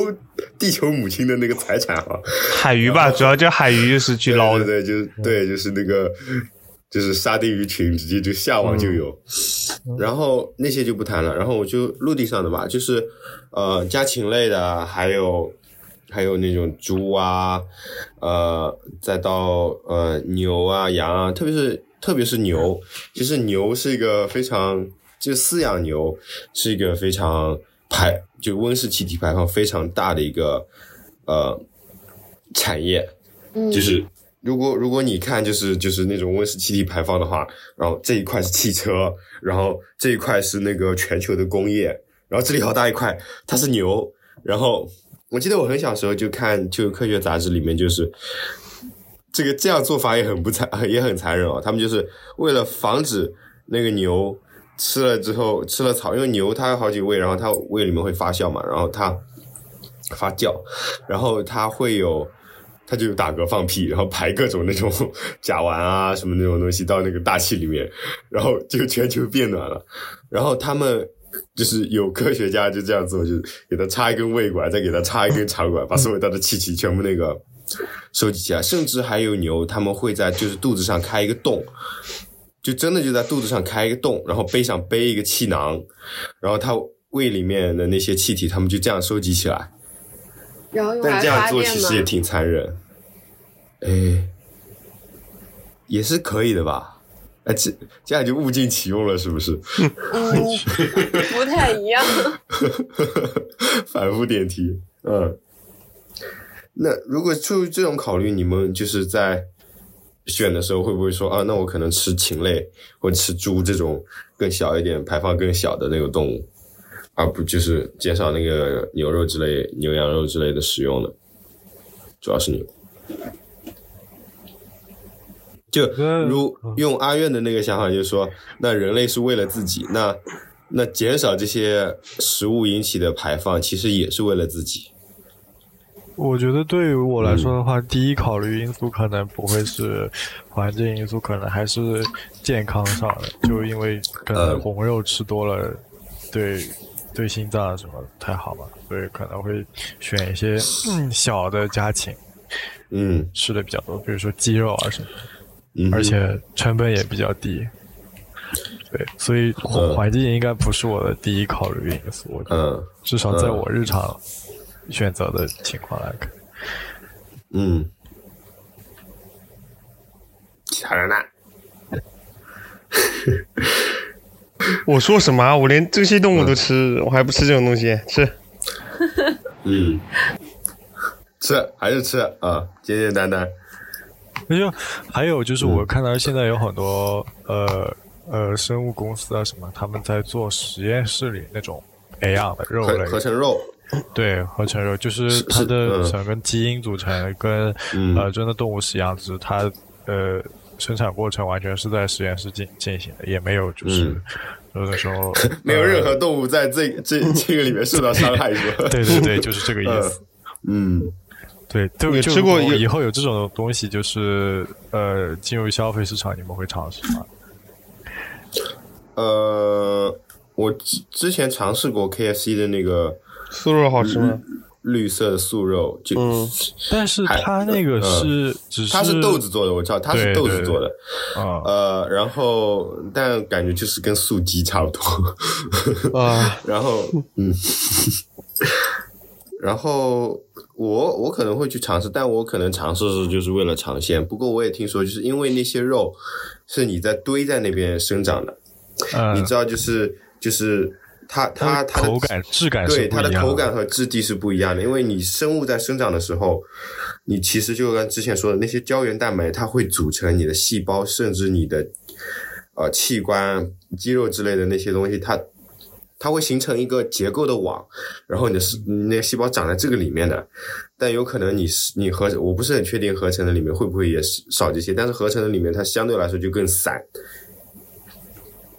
B: 地球母亲的那个财产哈，
C: 海鱼吧，主要就海鱼就是去捞的，
B: 对，就对，就是那个。就是沙丁鱼群直接就下网就有，然后那些就不谈了。然后我就陆地上的吧，就是呃家禽类的，还有还有那种猪啊，呃再到呃牛啊羊啊，特别是特别是牛，其实牛是一个非常就饲养牛是一个非常排就温室气体排放非常大的一个呃产业，就是。如果如果你看就是就是那种温室气体排放的话，然后这一块是汽车，然后这一块是那个全球的工业，然后这里好大一块它是牛，然后我记得我很小时候就看就科学杂志里面就是这个这样做法也很不残，也很残忍哦。他们就是为了防止那个牛吃了之后吃了草，因为牛它有好几胃，然后它胃里面会发酵嘛，然后它发酵，然后它会有，他就打嗝放屁，然后排各种那种 甲烷啊什么那种东西到那个大气里面，然后就全球变暖了。然后他们就是有科学家就这样做，就给他插一根胃管，再给他插一根肠管，把所有它的气体全部那个。收集起来，甚至还有牛，他们会在就是肚子上开一个洞，就真的就在肚子上开一个洞，然后背上背一个气囊，然后它胃里面的那些气体，他们就这样收集起来。
D: 然后
B: 但这样做其实也挺残忍。哎，也是可以的吧？哎，这这样就物尽其用了，是不是？
D: 嗯，不太一样。
B: 反复点题，嗯。那如果出于这种考虑，你们就是在选的时候，会不会说啊？那我可能吃禽类或吃猪这种更小一点、排放更小的那个动物，而不就是减少那个牛肉之类、牛羊肉之类的食用的？主要是牛。就如用阿苑的那个想法，就是说，那人类是为了自己，那那减少这些食物引起的排放，其实也是为了自己。
E: 我觉得对于我来说的话，第一考虑因素可能不会是环境因素，可能还是健康上的。就因为可能红肉吃多了，对对心脏什么太好嘛，所以可能会选一些小的家禽，
B: 嗯，
E: 吃的比较多，比如说鸡肉啊什么，而且成本也比较低。对，所以环境应该不是我的第一考虑因素。嗯，至少在我日常。选择的情况来看，
B: 嗯，其他人呢？
C: 我说什么？我连这些动物都吃，我还不吃这种东西？吃？
B: 嗯，吃还是吃啊？简简单单。
E: 那就还有就是，我看到现在有很多呃呃生物公司啊什么，他们在做实验室里那种培养的肉类
B: 合成肉。
E: 对，合成肉就是它的成分基因组成跟呃真的动物是一样，只是它呃生产过程完全是在实验室进进行的，也没有就是有的时候
B: 没有任何动物在这这这个里面受到伤害，是吧？
E: 对对对，就是这个意思。
B: 嗯，
E: 对，对，吃过以后有这种东西，就是呃进入消费市场，你们会尝试吗？
B: 呃，我之之前尝试过 KFC 的那个。
C: 素肉好吃吗？
B: 绿色素肉就，
E: 但是它那个是，只是
B: 它是豆子做的，我知道它是豆子做的，啊，呃，然后但感觉就是跟素鸡差不多，啊，然后嗯，然后我我可能会去尝试，但我可能尝试是就是为了尝鲜。不过我也听说，就是因为那些肉是你在堆在那边生长的，你知道，就是就是。它它它
E: 的口感质感
B: 对它的口感和质地是不一样的，因为你生物在生长的时候，你其实就跟之前说的那些胶原蛋白，它会组成你的细胞，甚至你的呃器官、肌肉之类的那些东西，它它会形成一个结构的网，然后你的那个细胞长在这个里面的，但有可能你是你合我不是很确定合成的里面会不会也是少这些，但是合成的里面它相对来说就更散。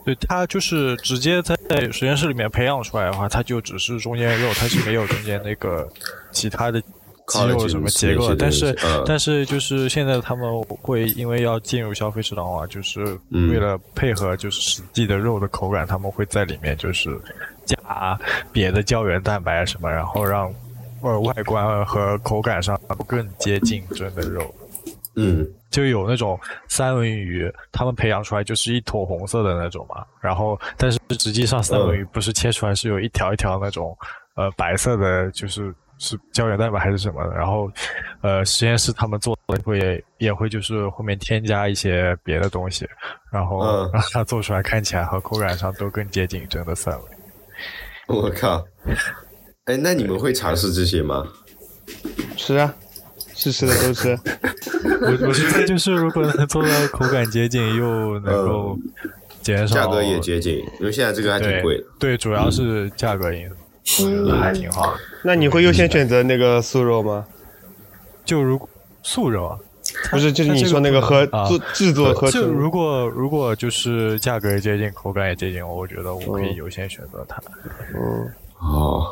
E: 对它就是直接在实验室里面培养出来的话，它就只是中间肉，它是没有中间那个其他的肌肉什么结构。但是但是就是现在他们会因为要进入消费市场的话，就是为了配合就是实际的肉的口感，他们会在里面就是加别的胶原蛋白什么，然后让呃外观和口感上更接近真的肉。
B: 嗯。
E: 就有那种三文鱼，他们培养出来就是一坨红色的那种嘛。然后，但是实际上三文鱼不是切出来是有一条一条那种，呃，白色的，就是是胶原蛋白还是什么的。然后，呃，实验室他们做的会也会就是后面添加一些别的东西，然后让它做出来看起来和口感上都更接近真的三文鱼。
B: 我靠！哎，那你们会尝试这些吗？
C: 吃啊。是吃的都吃，
E: 我 我觉得就是如果能做到口感接近，又 能够减少，
B: 价格也接近，因为现在这个还挺贵的。
E: 对，主要是价格因素，还挺好。
C: 那你会优先选择那个素肉吗？
E: 就如素肉啊，
C: 不是，就是你说那个和做制作和
E: 就如果如果就是价格接近，口感也接近，我觉得我可以优先选择它。
B: 嗯哦，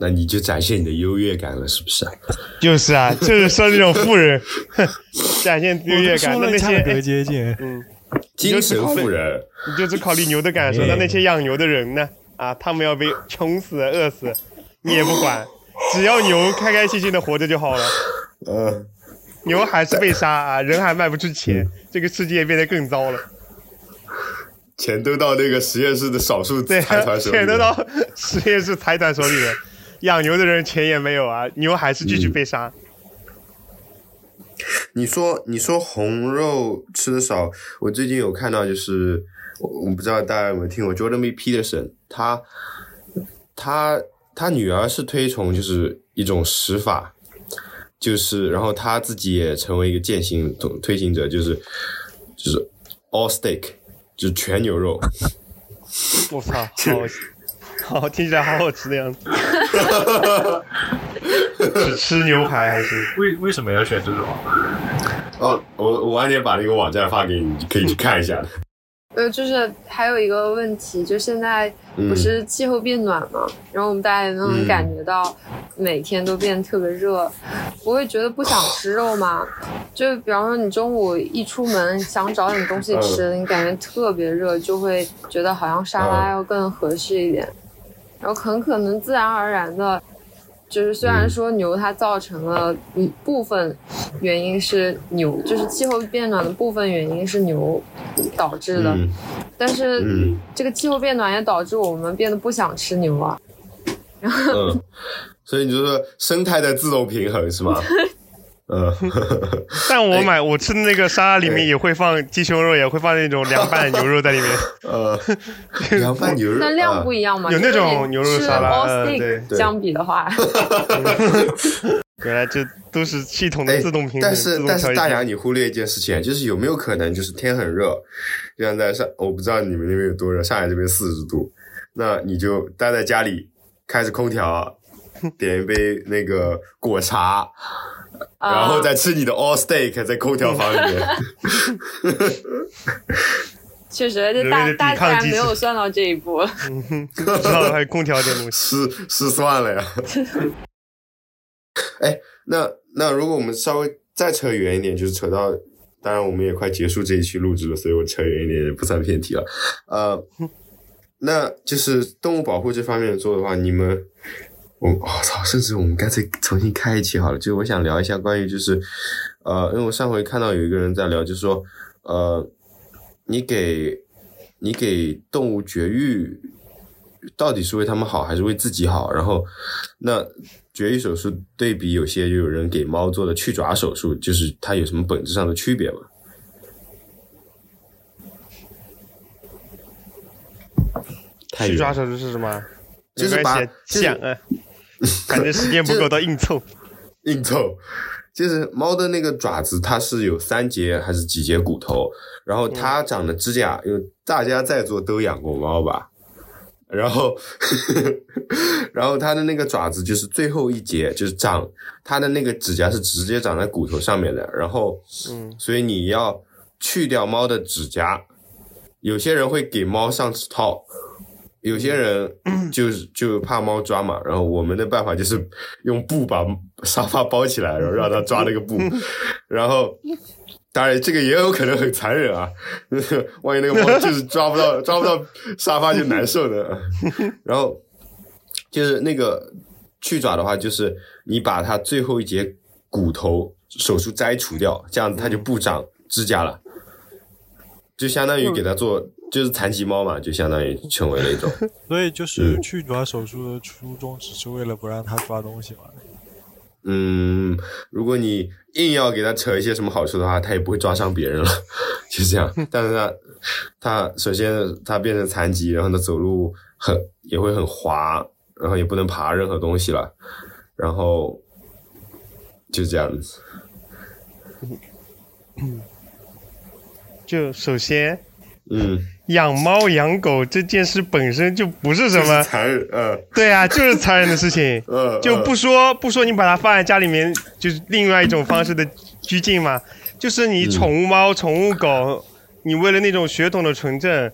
B: 那你就展现你的优越感了，是不是？
C: 就是啊，就是说那种富人 展现优越感，那那些
E: 价格接近，
B: 嗯，精神富人，
C: 你就只考虑牛的感受，那那些养牛的人呢？啊，他们要被穷死、饿死，你也不管，只要牛开开心心的活着就好了。
B: 嗯，
C: 牛还是被杀啊，人还卖不出钱，这个世界变得更糟了。
B: 钱都到那个实验室的少数财团手里，
C: 钱都到实验室财团手里了。养牛的人钱也没有啊，牛还是继续被杀。
B: 你说，你说红肉吃的少，我最近有看到，就是我我不知道大家有没有听过 Jordan B. Peterson，他他他女儿是推崇就是一种食法，就是然后他自己也成为一个践行推行者，就是就是 all steak，就是全牛肉。
C: 我操，好，好听起来好好吃的样子。只吃牛排还是？
E: 为为什么要选这种？
B: 哦，我我晚点把那个网站发给你，可以去看一下的。
D: 呃，就是还有一个问题，就现在不是气候变暖嘛，然后我们大家也能感觉到每天都变得特别热，不会觉得不想吃肉吗？就比方说你中午一出门想找点东西吃，你感觉特别热，就会觉得好像沙拉要更合适一点，然后很可能自然而然的。就是虽然说牛它造成了一部分原因是牛，就是气候变暖的部分原因是牛导致的，但是这个气候变暖也导致我们变得不想吃牛啊。然后，
B: 所以你就说生态的自动平衡是吗？嗯，
C: 但我买我吃的那个沙拉里面也会放鸡胸肉，也会放那种凉拌牛肉在里面。
B: 呃，凉拌牛肉，
D: 那量不一样嘛？
C: 有那种牛肉沙拉，对，
D: 相比的话，
C: 原来这都是系统的自动平衡。
B: 但是但是大洋，你忽略一件事情，就是有没有可能就是天很热，就像在上，我不知道你们那边有多热，上海这边四十度，那你就待在家里，开着空调，点一杯那个果茶。然后再吃你的 all steak，在空调房里面。
D: 确实，这大大自然没有算到这一步。
C: 知道了，还有空调这东西，
B: 失失算了呀。哎，那那如果我们稍微再扯远一点，就是扯到，当然我们也快结束这一期录制了，所以我扯远一点也不算偏题了。呃，那就是动物保护这方面做的话，你们。我我操！甚至我们干脆重新开一期好了。就我想聊一下关于就是，呃，因为我上回看到有一个人在聊，就是说，呃，你给你给动物绝育，到底是为他们好还是为自己好？然后，那绝育手术对比有些就有人给猫做的去爪手术，就是它有什么本质上的区别吗？
C: 去爪手术是什么？
B: 就是把
C: 想啊。感觉时间不够，到硬凑，
B: 硬凑，就是猫的那个爪子，它是有三节还是几节骨头？然后它长的指甲，因为大家在座都养过猫吧？然后，然后它的那个爪子就是最后一节，就是长它的那个指甲是直接长在骨头上面的。然后，嗯，所以你要去掉猫的指甲，有些人会给猫上指套。有些人就是就怕猫抓嘛，然后我们的办法就是用布把沙发包起来，然后让它抓那个布，然后当然这个也有可能很残忍啊，万一那个猫就是抓不到抓不到沙发就难受的。然后就是那个去爪的话，就是你把它最后一节骨头手术摘除掉，这样子它就不长指甲了，就相当于给它做。就是残疾猫嘛，就相当于成为了一种。
E: 所以就是去抓手术的初衷，只是为了不让它抓东西嘛。
B: 嗯，如果你硬要给它扯一些什么好处的话，它也不会抓伤别人了，就这样。但是它，它首先它变成残疾，然后它走路很也会很滑，然后也不能爬任何东西了，然后就这样子。
C: 就首先。
B: 嗯，
C: 养猫养狗这件事本身就不是什么
B: 残忍，嗯，
C: 对啊，就是残忍的事情，
B: 嗯，
C: 就不说不说你把它放在家里面，就是另外一种方式的拘禁嘛，就是你宠物猫、宠物狗，你为了那种血统的纯正，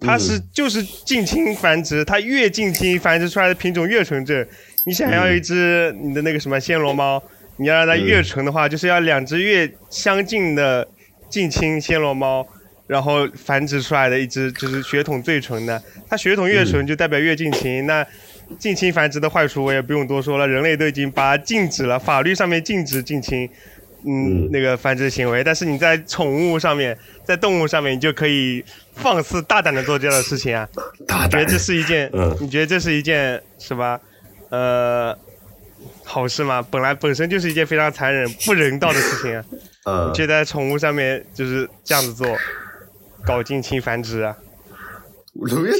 C: 它是就是近亲繁殖，它越近亲繁殖出来的品种越纯正。你想要一只你的那个什么暹罗猫，你要让它越纯的话，就是要两只越相近的近亲暹罗猫。然后繁殖出来的一只就是血统最纯的，它血统越纯就代表越近亲。那近亲繁殖的坏处我也不用多说了，人类都已经把它禁止了，法律上面禁止近亲，嗯，那个繁殖行为。但是你在宠物上面，在动物上面，你就可以放肆大胆的做这样的事情啊！
B: 大胆，
C: 觉得这是一件，你觉得这是一件是吧？呃，好事吗？本来本身就是一件非常残忍、不人道的事情啊！
B: 嗯，
C: 却在宠物上面就是这样子做。搞近亲繁殖啊！
B: 龙月，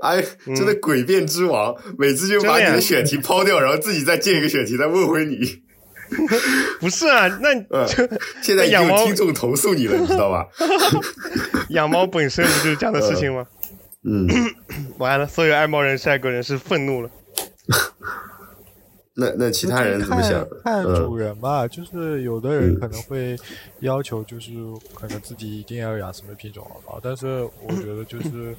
B: 哎，真的诡辩之王，每次就把你的选题抛掉，然后自己再建一个选题，再问回你。
C: 不是啊，那
B: 现在有听众投诉你了，你知道吧？
C: 养猫本身不就是这样的事情吗？
B: 嗯，
C: 完了，所有爱猫人士、爱狗人士愤怒了。
B: 那那其他人怎么想？
E: 看主人吧，就是有的人可能会要求，就是可能自己一定要养什么品种的猫。但是我觉得，就是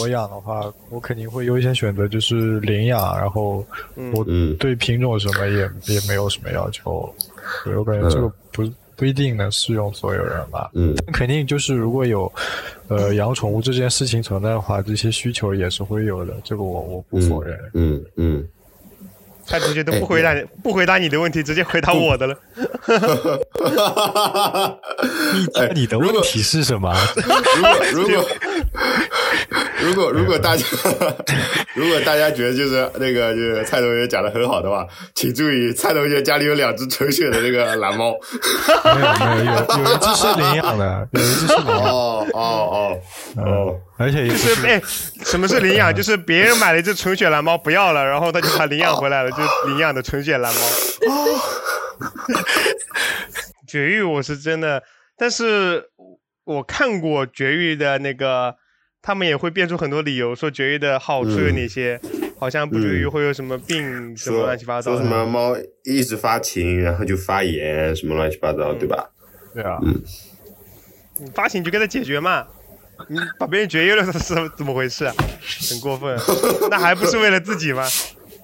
E: 我 养的话，我肯定会优先选择就是领养，然后我对品种什么也也没有什么要求。所以我感觉这个不不一定能适用所有人吧。
B: 嗯，
E: 肯定就是如果有呃养宠物这件事情存在的话，这些需求也是会有的。这个我我不否认。
B: 嗯嗯。
C: 他直接都不回答你，不回答你的问题，直接回答我的了。
E: 你你的问题是什么？
B: 如果如果 如果如果大家 如果大家觉得就是那个就是蔡同学讲的很好的话，请注意，蔡同学家里有两只纯血的那个蓝猫。
E: 没有没有有有一只是领养的，有一只是。
B: 哦哦哦哦。
E: 而且
C: 就是哎，什么是领养？就是别人买了一只纯血蓝猫不要了，然后他就把领养回来了，就领养的纯血蓝猫。绝育我是真的，但是我看过绝育的那个，他们也会变出很多理由，说绝育的好处有哪些，好像不绝育会有什么病，什么乱七八糟。
B: 说什么猫一直发情，然后就发炎，什么乱七八糟，对吧？
E: 对啊。
B: 嗯。
C: 你发情就给它解决嘛。你把别人绝育了是怎么回事？很过分，那还不是为了自己吗？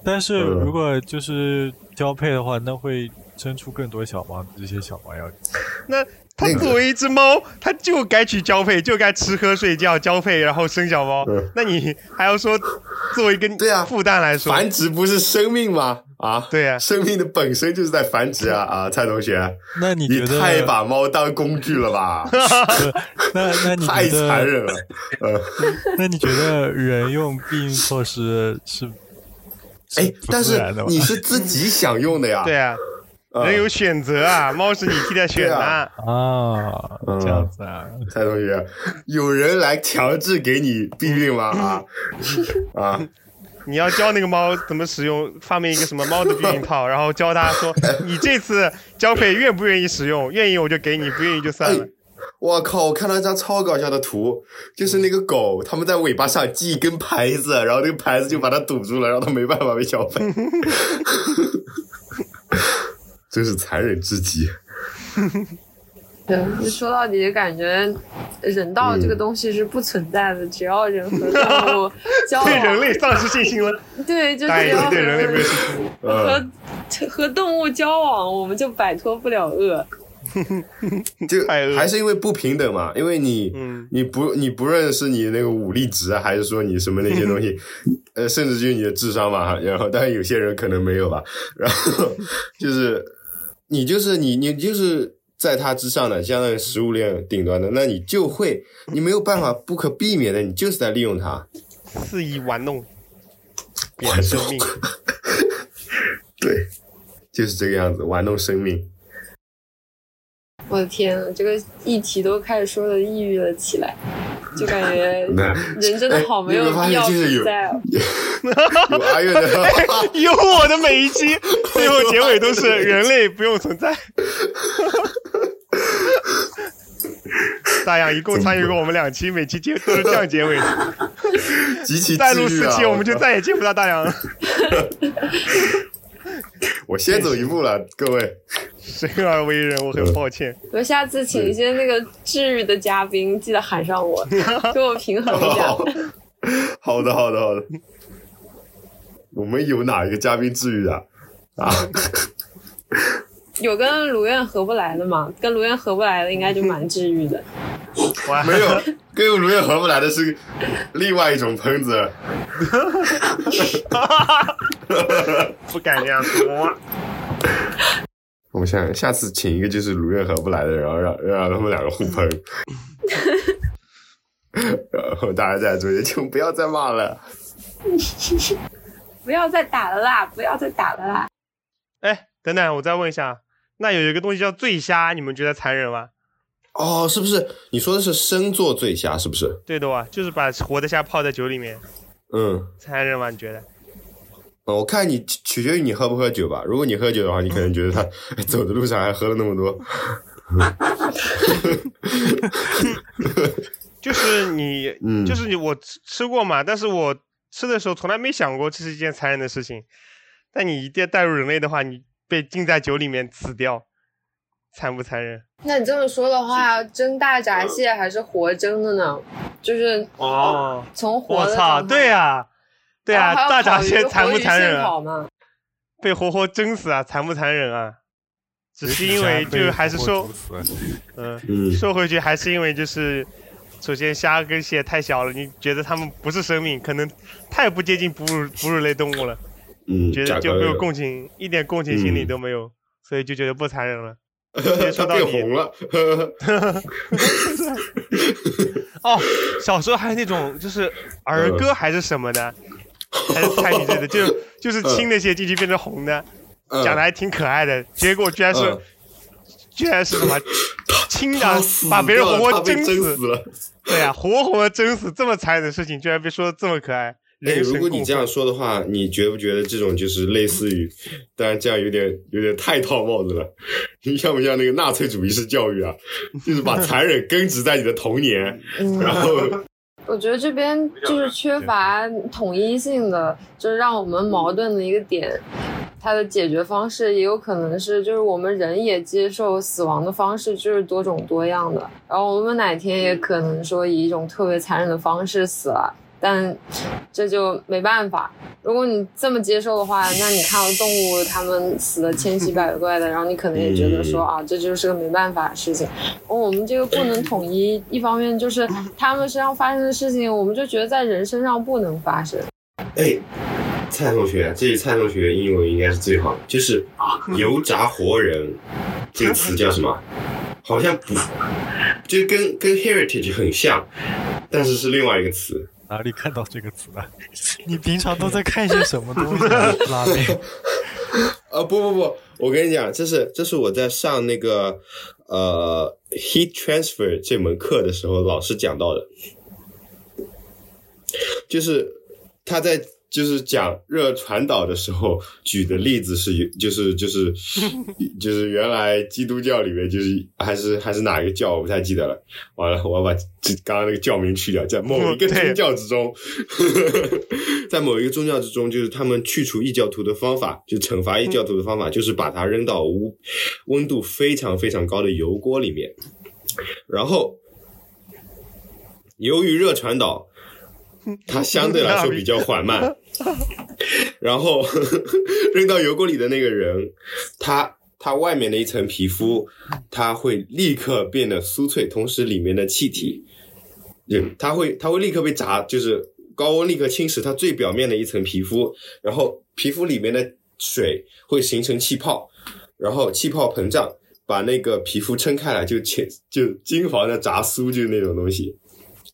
E: 但是如果就是交配的话，那会生出更多小猫，这些小猫要……
C: 那它作为一只猫，它就该去交配，就该吃喝睡觉、交配，然后生小猫。那你还要说作为一个
B: 对啊
C: 负担来说，
B: 繁殖不是生命吗？啊，
C: 对呀，
B: 生命的本身就是在繁殖啊！啊，蔡同学，
E: 那你觉得
B: 太把猫当工具了吧？
E: 那那你
B: 太残忍了。呃，
E: 那你觉得人用避孕措施是？
B: 哎，但是你是自己想用的呀？
C: 对啊，人有选择啊，猫是你替他选的
E: 啊，这样子啊，
B: 蔡同学，有人来强制给你避孕吗？啊啊！
C: 你要教那个猫怎么使用，发明一个什么猫的避孕套，然后教它说，你这次交配愿不愿意使用？愿意我就给你，不愿意就算了。
B: 我靠！我看到一张超搞笑的图，就是那个狗，他们在尾巴上系一根牌子，然后那个牌子就把它堵住了，让它没办法被交配。真是残忍至极。
D: 对，说到底感觉人道这个东西是不存在的，只要人和动物交往，
C: 对人类丧失信心了。
D: 对，就是要
C: 对人类没有信心。
D: 和和动物交往，我们就摆脱不了恶。
B: 就还是因为不平等嘛？因为你，你不你不认识你那个武力值啊，还是说你什么那些东西，呃，甚至就是你的智商嘛。然后，但是有些人可能没有吧。然后就是你就是你你就是在他之上的，相当于食物链顶端的，那你就会你没有办法不可避免的，你就是在利用它，
C: 肆意玩弄别人生命。
B: 对，就是这个样子，玩弄生命。
D: 我的天啊，这个议题都开始说的抑郁了起来，就感觉 人真的好没有必要存在啊。
B: 有阿月的，
C: 有我的每一期最后结尾都是人类不用存在。大洋一共参与过我们两期，每期结都是这样结尾的。
B: 极其
C: 再录四期，我们就再也见不到大洋了。
B: 我先走一步了，各位。
C: 生而为人，我很抱歉。
D: 我下次请一些那个治愈的嘉宾，记得喊上我，给我平衡一下。
B: 好的，好的，好的。我们有哪一个嘉宾治愈的啊？
D: 有跟卢院合不来的吗？跟卢院合不来的，应该就蛮治愈的。
B: 没有，跟卢院合不来的是另外一种喷子。
C: 不敢这样说。
B: 我们想下次请一个就是卢院合不来的，然后让让他们两个互喷，然后大家在中间就不要再骂了，
D: 不要再打了啦，不要再打了啦。
C: 哎，等等，我再问一下，那有一个东西叫醉虾，你们觉得残忍吗？
B: 哦，是不是？你说的是生做醉虾，是不是？
C: 对的哇，就是把活的虾泡在酒里面。
B: 嗯，
C: 残忍吗？你觉得？
B: 我看你取决于你喝不喝酒吧。如果你喝酒的话，你可能觉得他 走的路上还喝了那么多。
C: 就是你，就是你，我吃吃过嘛，但是我吃的时候从来没想过这是一件残忍的事情。但你一旦带入人类的话，你被浸在酒里面死掉，残不残忍？
D: 那你这么说的话，蒸大闸蟹还是活蒸的呢？就是
C: 哦，
D: 从活的。
C: 我操，对啊。对啊，大闸蟹残不残忍
D: 啊？
C: 被活活蒸死啊，残不残忍啊？只是因为就还是说，嗯，说回去还是因为就是，首先虾跟蟹太小了，你觉得它们不是生命，可能太不接近哺乳哺乳类动物了，
B: 嗯，
C: 觉得就没有共情，一点共情心理都没有，所以就觉得不残忍了。说到
B: 底，红了。
C: 哦，小时候还有那种就是儿歌还是什么的。还是猜你这的，就 就是亲那些进去变成红的，讲的还挺可爱的，结果居然是，居然是什么亲的，把别人活活
B: 蒸
C: 死
B: 了。
C: 对呀，活活的蒸死，这么残忍的事情，居然被说的这么可爱。
B: 哎，如果你这样说的话，你觉不觉得这种就是类似于，当然这样有点有点太套帽子了，你像不像那个纳粹主义式教育啊？就是把残忍根植在你的童年，然后。
D: 我觉得这边就是缺乏统一性的，就是让我们矛盾的一个点。它的解决方式也有可能是，就是我们人也接受死亡的方式就是多种多样的，然后我们哪天也可能说以一种特别残忍的方式死了。但这就没办法。如果你这么接受的话，那你看到动物它们死的千奇百怪的，然后你可能也觉得说啊，这就是个没办法的事情。我们这个不能统一，一方面就是他们身上发生的事情，我们就觉得在人身上不能发生。
B: 哎，蔡同学，这蔡同学英文应该是最好的，就是“油炸活人 ”这个词叫什么？好像不，就跟跟 heritage 很像，但是是另外一个词。
E: 哪里看到这个词了？你平常都在看些什么东西？拉面？
B: 啊不不不，我跟你讲，这是这是我在上那个呃 heat transfer 这门课的时候老师讲到的，就是他在。就是讲热传导的时候举的例子是，就是就是 就是原来基督教里面就是还是还是哪一个教我不太记得了。完了，我要把这刚刚那个教名去掉，在某一个宗教之中，在某一个宗教之中，就是他们去除异教徒的方法，就惩罚异教徒的方法，就是把它扔到温温度非常非常高的油锅里面，然后由于热传导。它相对来说比较缓慢，然后扔到油锅里的那个人，他他外面的一层皮肤，他会立刻变得酥脆，同时里面的气体，就它会它会立刻被炸，就是高温立刻侵蚀它最表面的一层皮肤，然后皮肤里面的水会形成气泡，然后气泡膨胀，把那个皮肤撑开来，就切就金黄的炸酥，就是那种东西。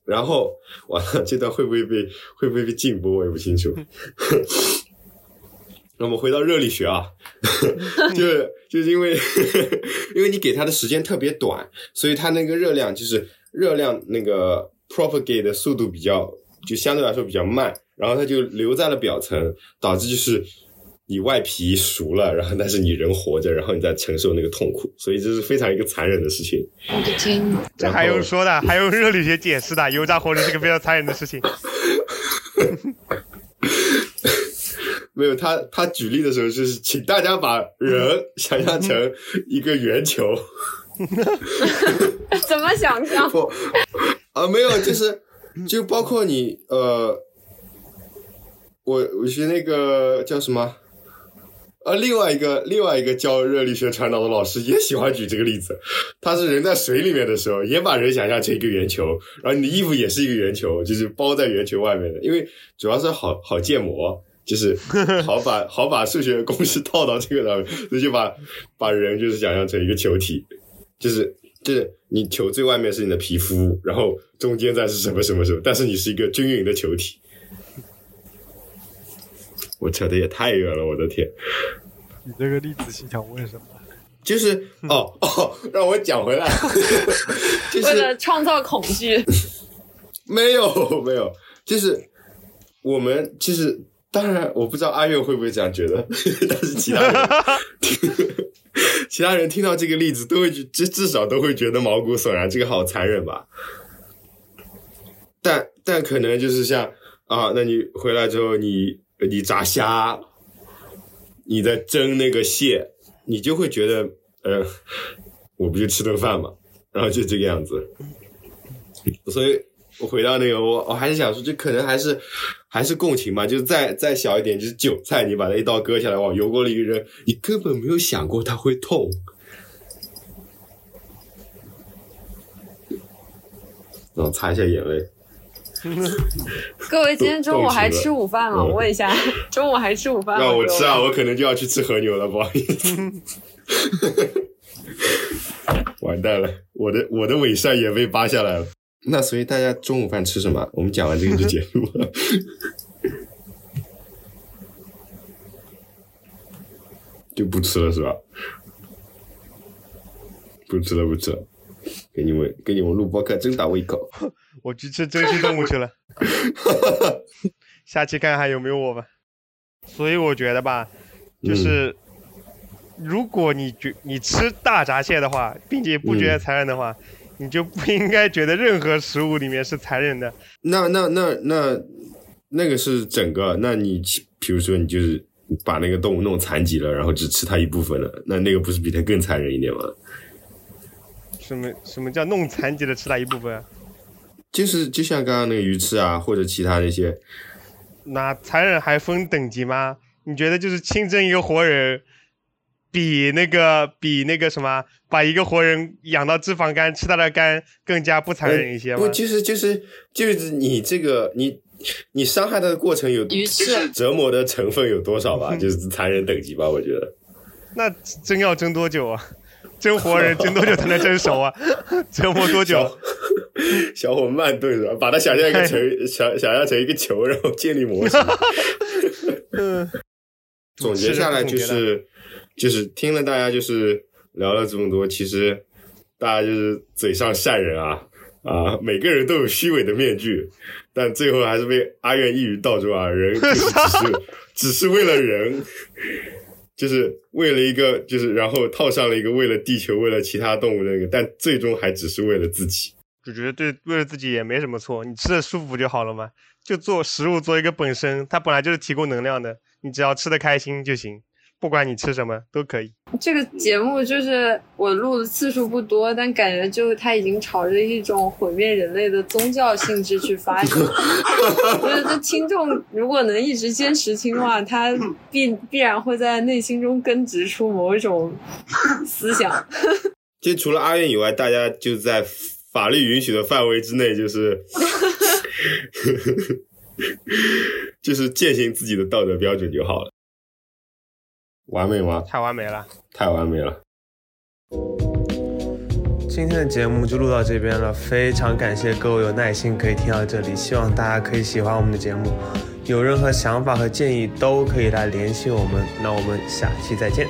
B: 然后完了，这段会不会被会不会被禁播，我也不清楚。那我们回到热力学啊，就是就是因为 因为你给它的时间特别短，所以它那个热量就是热量那个 propagate 的速度比较就相对来说比较慢，然后它就留在了表层，导致就是你外皮熟了，然后但是你人活着，然后你在承受那个痛苦，所以这是非常一个残忍的事情。
D: 我的天呐，
C: 这还用说的？还用热力学解释的？油炸活人是个非常残忍的事情。
B: 没有他，他举例的时候就是请大家把人想象成一个圆球。
D: 怎么想象？
B: 不啊，没有，就是就包括你呃，我我学那个叫什么？呃，另外一个另外一个教热力学传导的老师也喜欢举这个例子。他是人在水里面的时候，也把人想象成一个圆球，然后你的衣服也是一个圆球，就是包在圆球外面的，因为主要是好好建模，就是 好把好把数学公式套到这个上面，所以就把把人就是想象成一个球体，就是就是你球最外面是你的皮肤，然后中间再是什么什么什么，但是你是一个均匀的球体。我扯的也太远了，我的天！
E: 你这个例子是想问什么？
B: 就是哦哦，让我讲回来，就是
D: 为了创造恐惧。
B: 没有没有，就是我们其实当然我不知道阿月会不会这样觉得，但是其他人 其他人听到这个例子都会至至少都会觉得毛骨悚然，这个好残忍吧？但但可能就是像啊，那你回来之后你。你炸虾，你在蒸那个蟹，你就会觉得，呃，我不就吃顿饭嘛，然后就这个样子。所以我回到那个，我我还是想说，就可能还是还是共情嘛，就是再再小一点，就是韭菜，你把它一刀割下来往油锅里一扔，你根本没有想过它会痛。然后擦一下眼泪。
D: 各位，今天中午还吃午饭吗？我问一下，中午还吃午饭吗？
B: 让我吃啊，我可能就要去吃和牛了，不好意思。完蛋了，我的我的伪善也被扒下来了。那所以大家中午饭吃什么？我们讲完这个就结束了。就不吃了是吧？不吃了，不吃了。给你们给你们录播客真打胃口。
C: 我去吃珍稀动物去了，下期看看还有没有我吧。所以我觉得吧，就是如果你觉你吃大闸蟹的话，并且不觉得残忍的话，你就不应该觉得任何食物里面是残忍的。
B: 那那那那那个是整个，那你比如说你就是把那个动物弄残疾了，然后只吃它一部分了，那那个不是比它更残忍一点吗？
C: 什么什么叫弄残疾了吃它一部分？
B: 就是就像刚刚那个鱼翅啊，或者其他那些，
C: 那残忍还分等级吗？你觉得就是清蒸一个活人，比那个比那个什么，把一个活人养到脂肪肝吃他的肝更加不残忍一些吗？
B: 不，就是就是就是你这个你你伤害他的过程有
D: 鱼翅
B: 折磨的成分有多少吧？就是残忍等级吧，我觉得。
C: 那蒸要蒸多久啊？蒸活人蒸多久才能蒸熟啊？折磨多久？
B: 小火慢炖是吧？把它想象一个成想想象成一个球，然后建立模型。嗯 总结下来就是就是听了大家就是聊了这么多，其实大家就是嘴上善人啊啊，每个人都有虚伪的面具，但最后还是被阿愿一语道出啊，人就是只是只是为了人，就是为了一个就是然后套上了一个为了地球为了其他动物那个，但最终还只是为了自己。
C: 就觉得对，为了自己也没什么错，你吃的舒服就好了嘛。就做食物做一个本身，它本来就是提供能量的，你只要吃的开心就行，不管你吃什么都可以。
D: 这个节目就是我录的次数不多，但感觉就它已经朝着一种毁灭人类的宗教性质去发展。我觉得听众如果能一直坚持听的话，他必必然会在内心中根植出某一种思想。
B: 就除了阿愿以外，大家就在。法律允许的范围之内，就是 就是践行自己的道德标准就好了。完美吗？
C: 太完美了，
B: 太完美了。
A: 今天的节目就录到这边了，非常感谢各位有耐心可以听到这里，希望大家可以喜欢我们的节目。有任何想法和建议都可以来联系我们，那我们下期再见。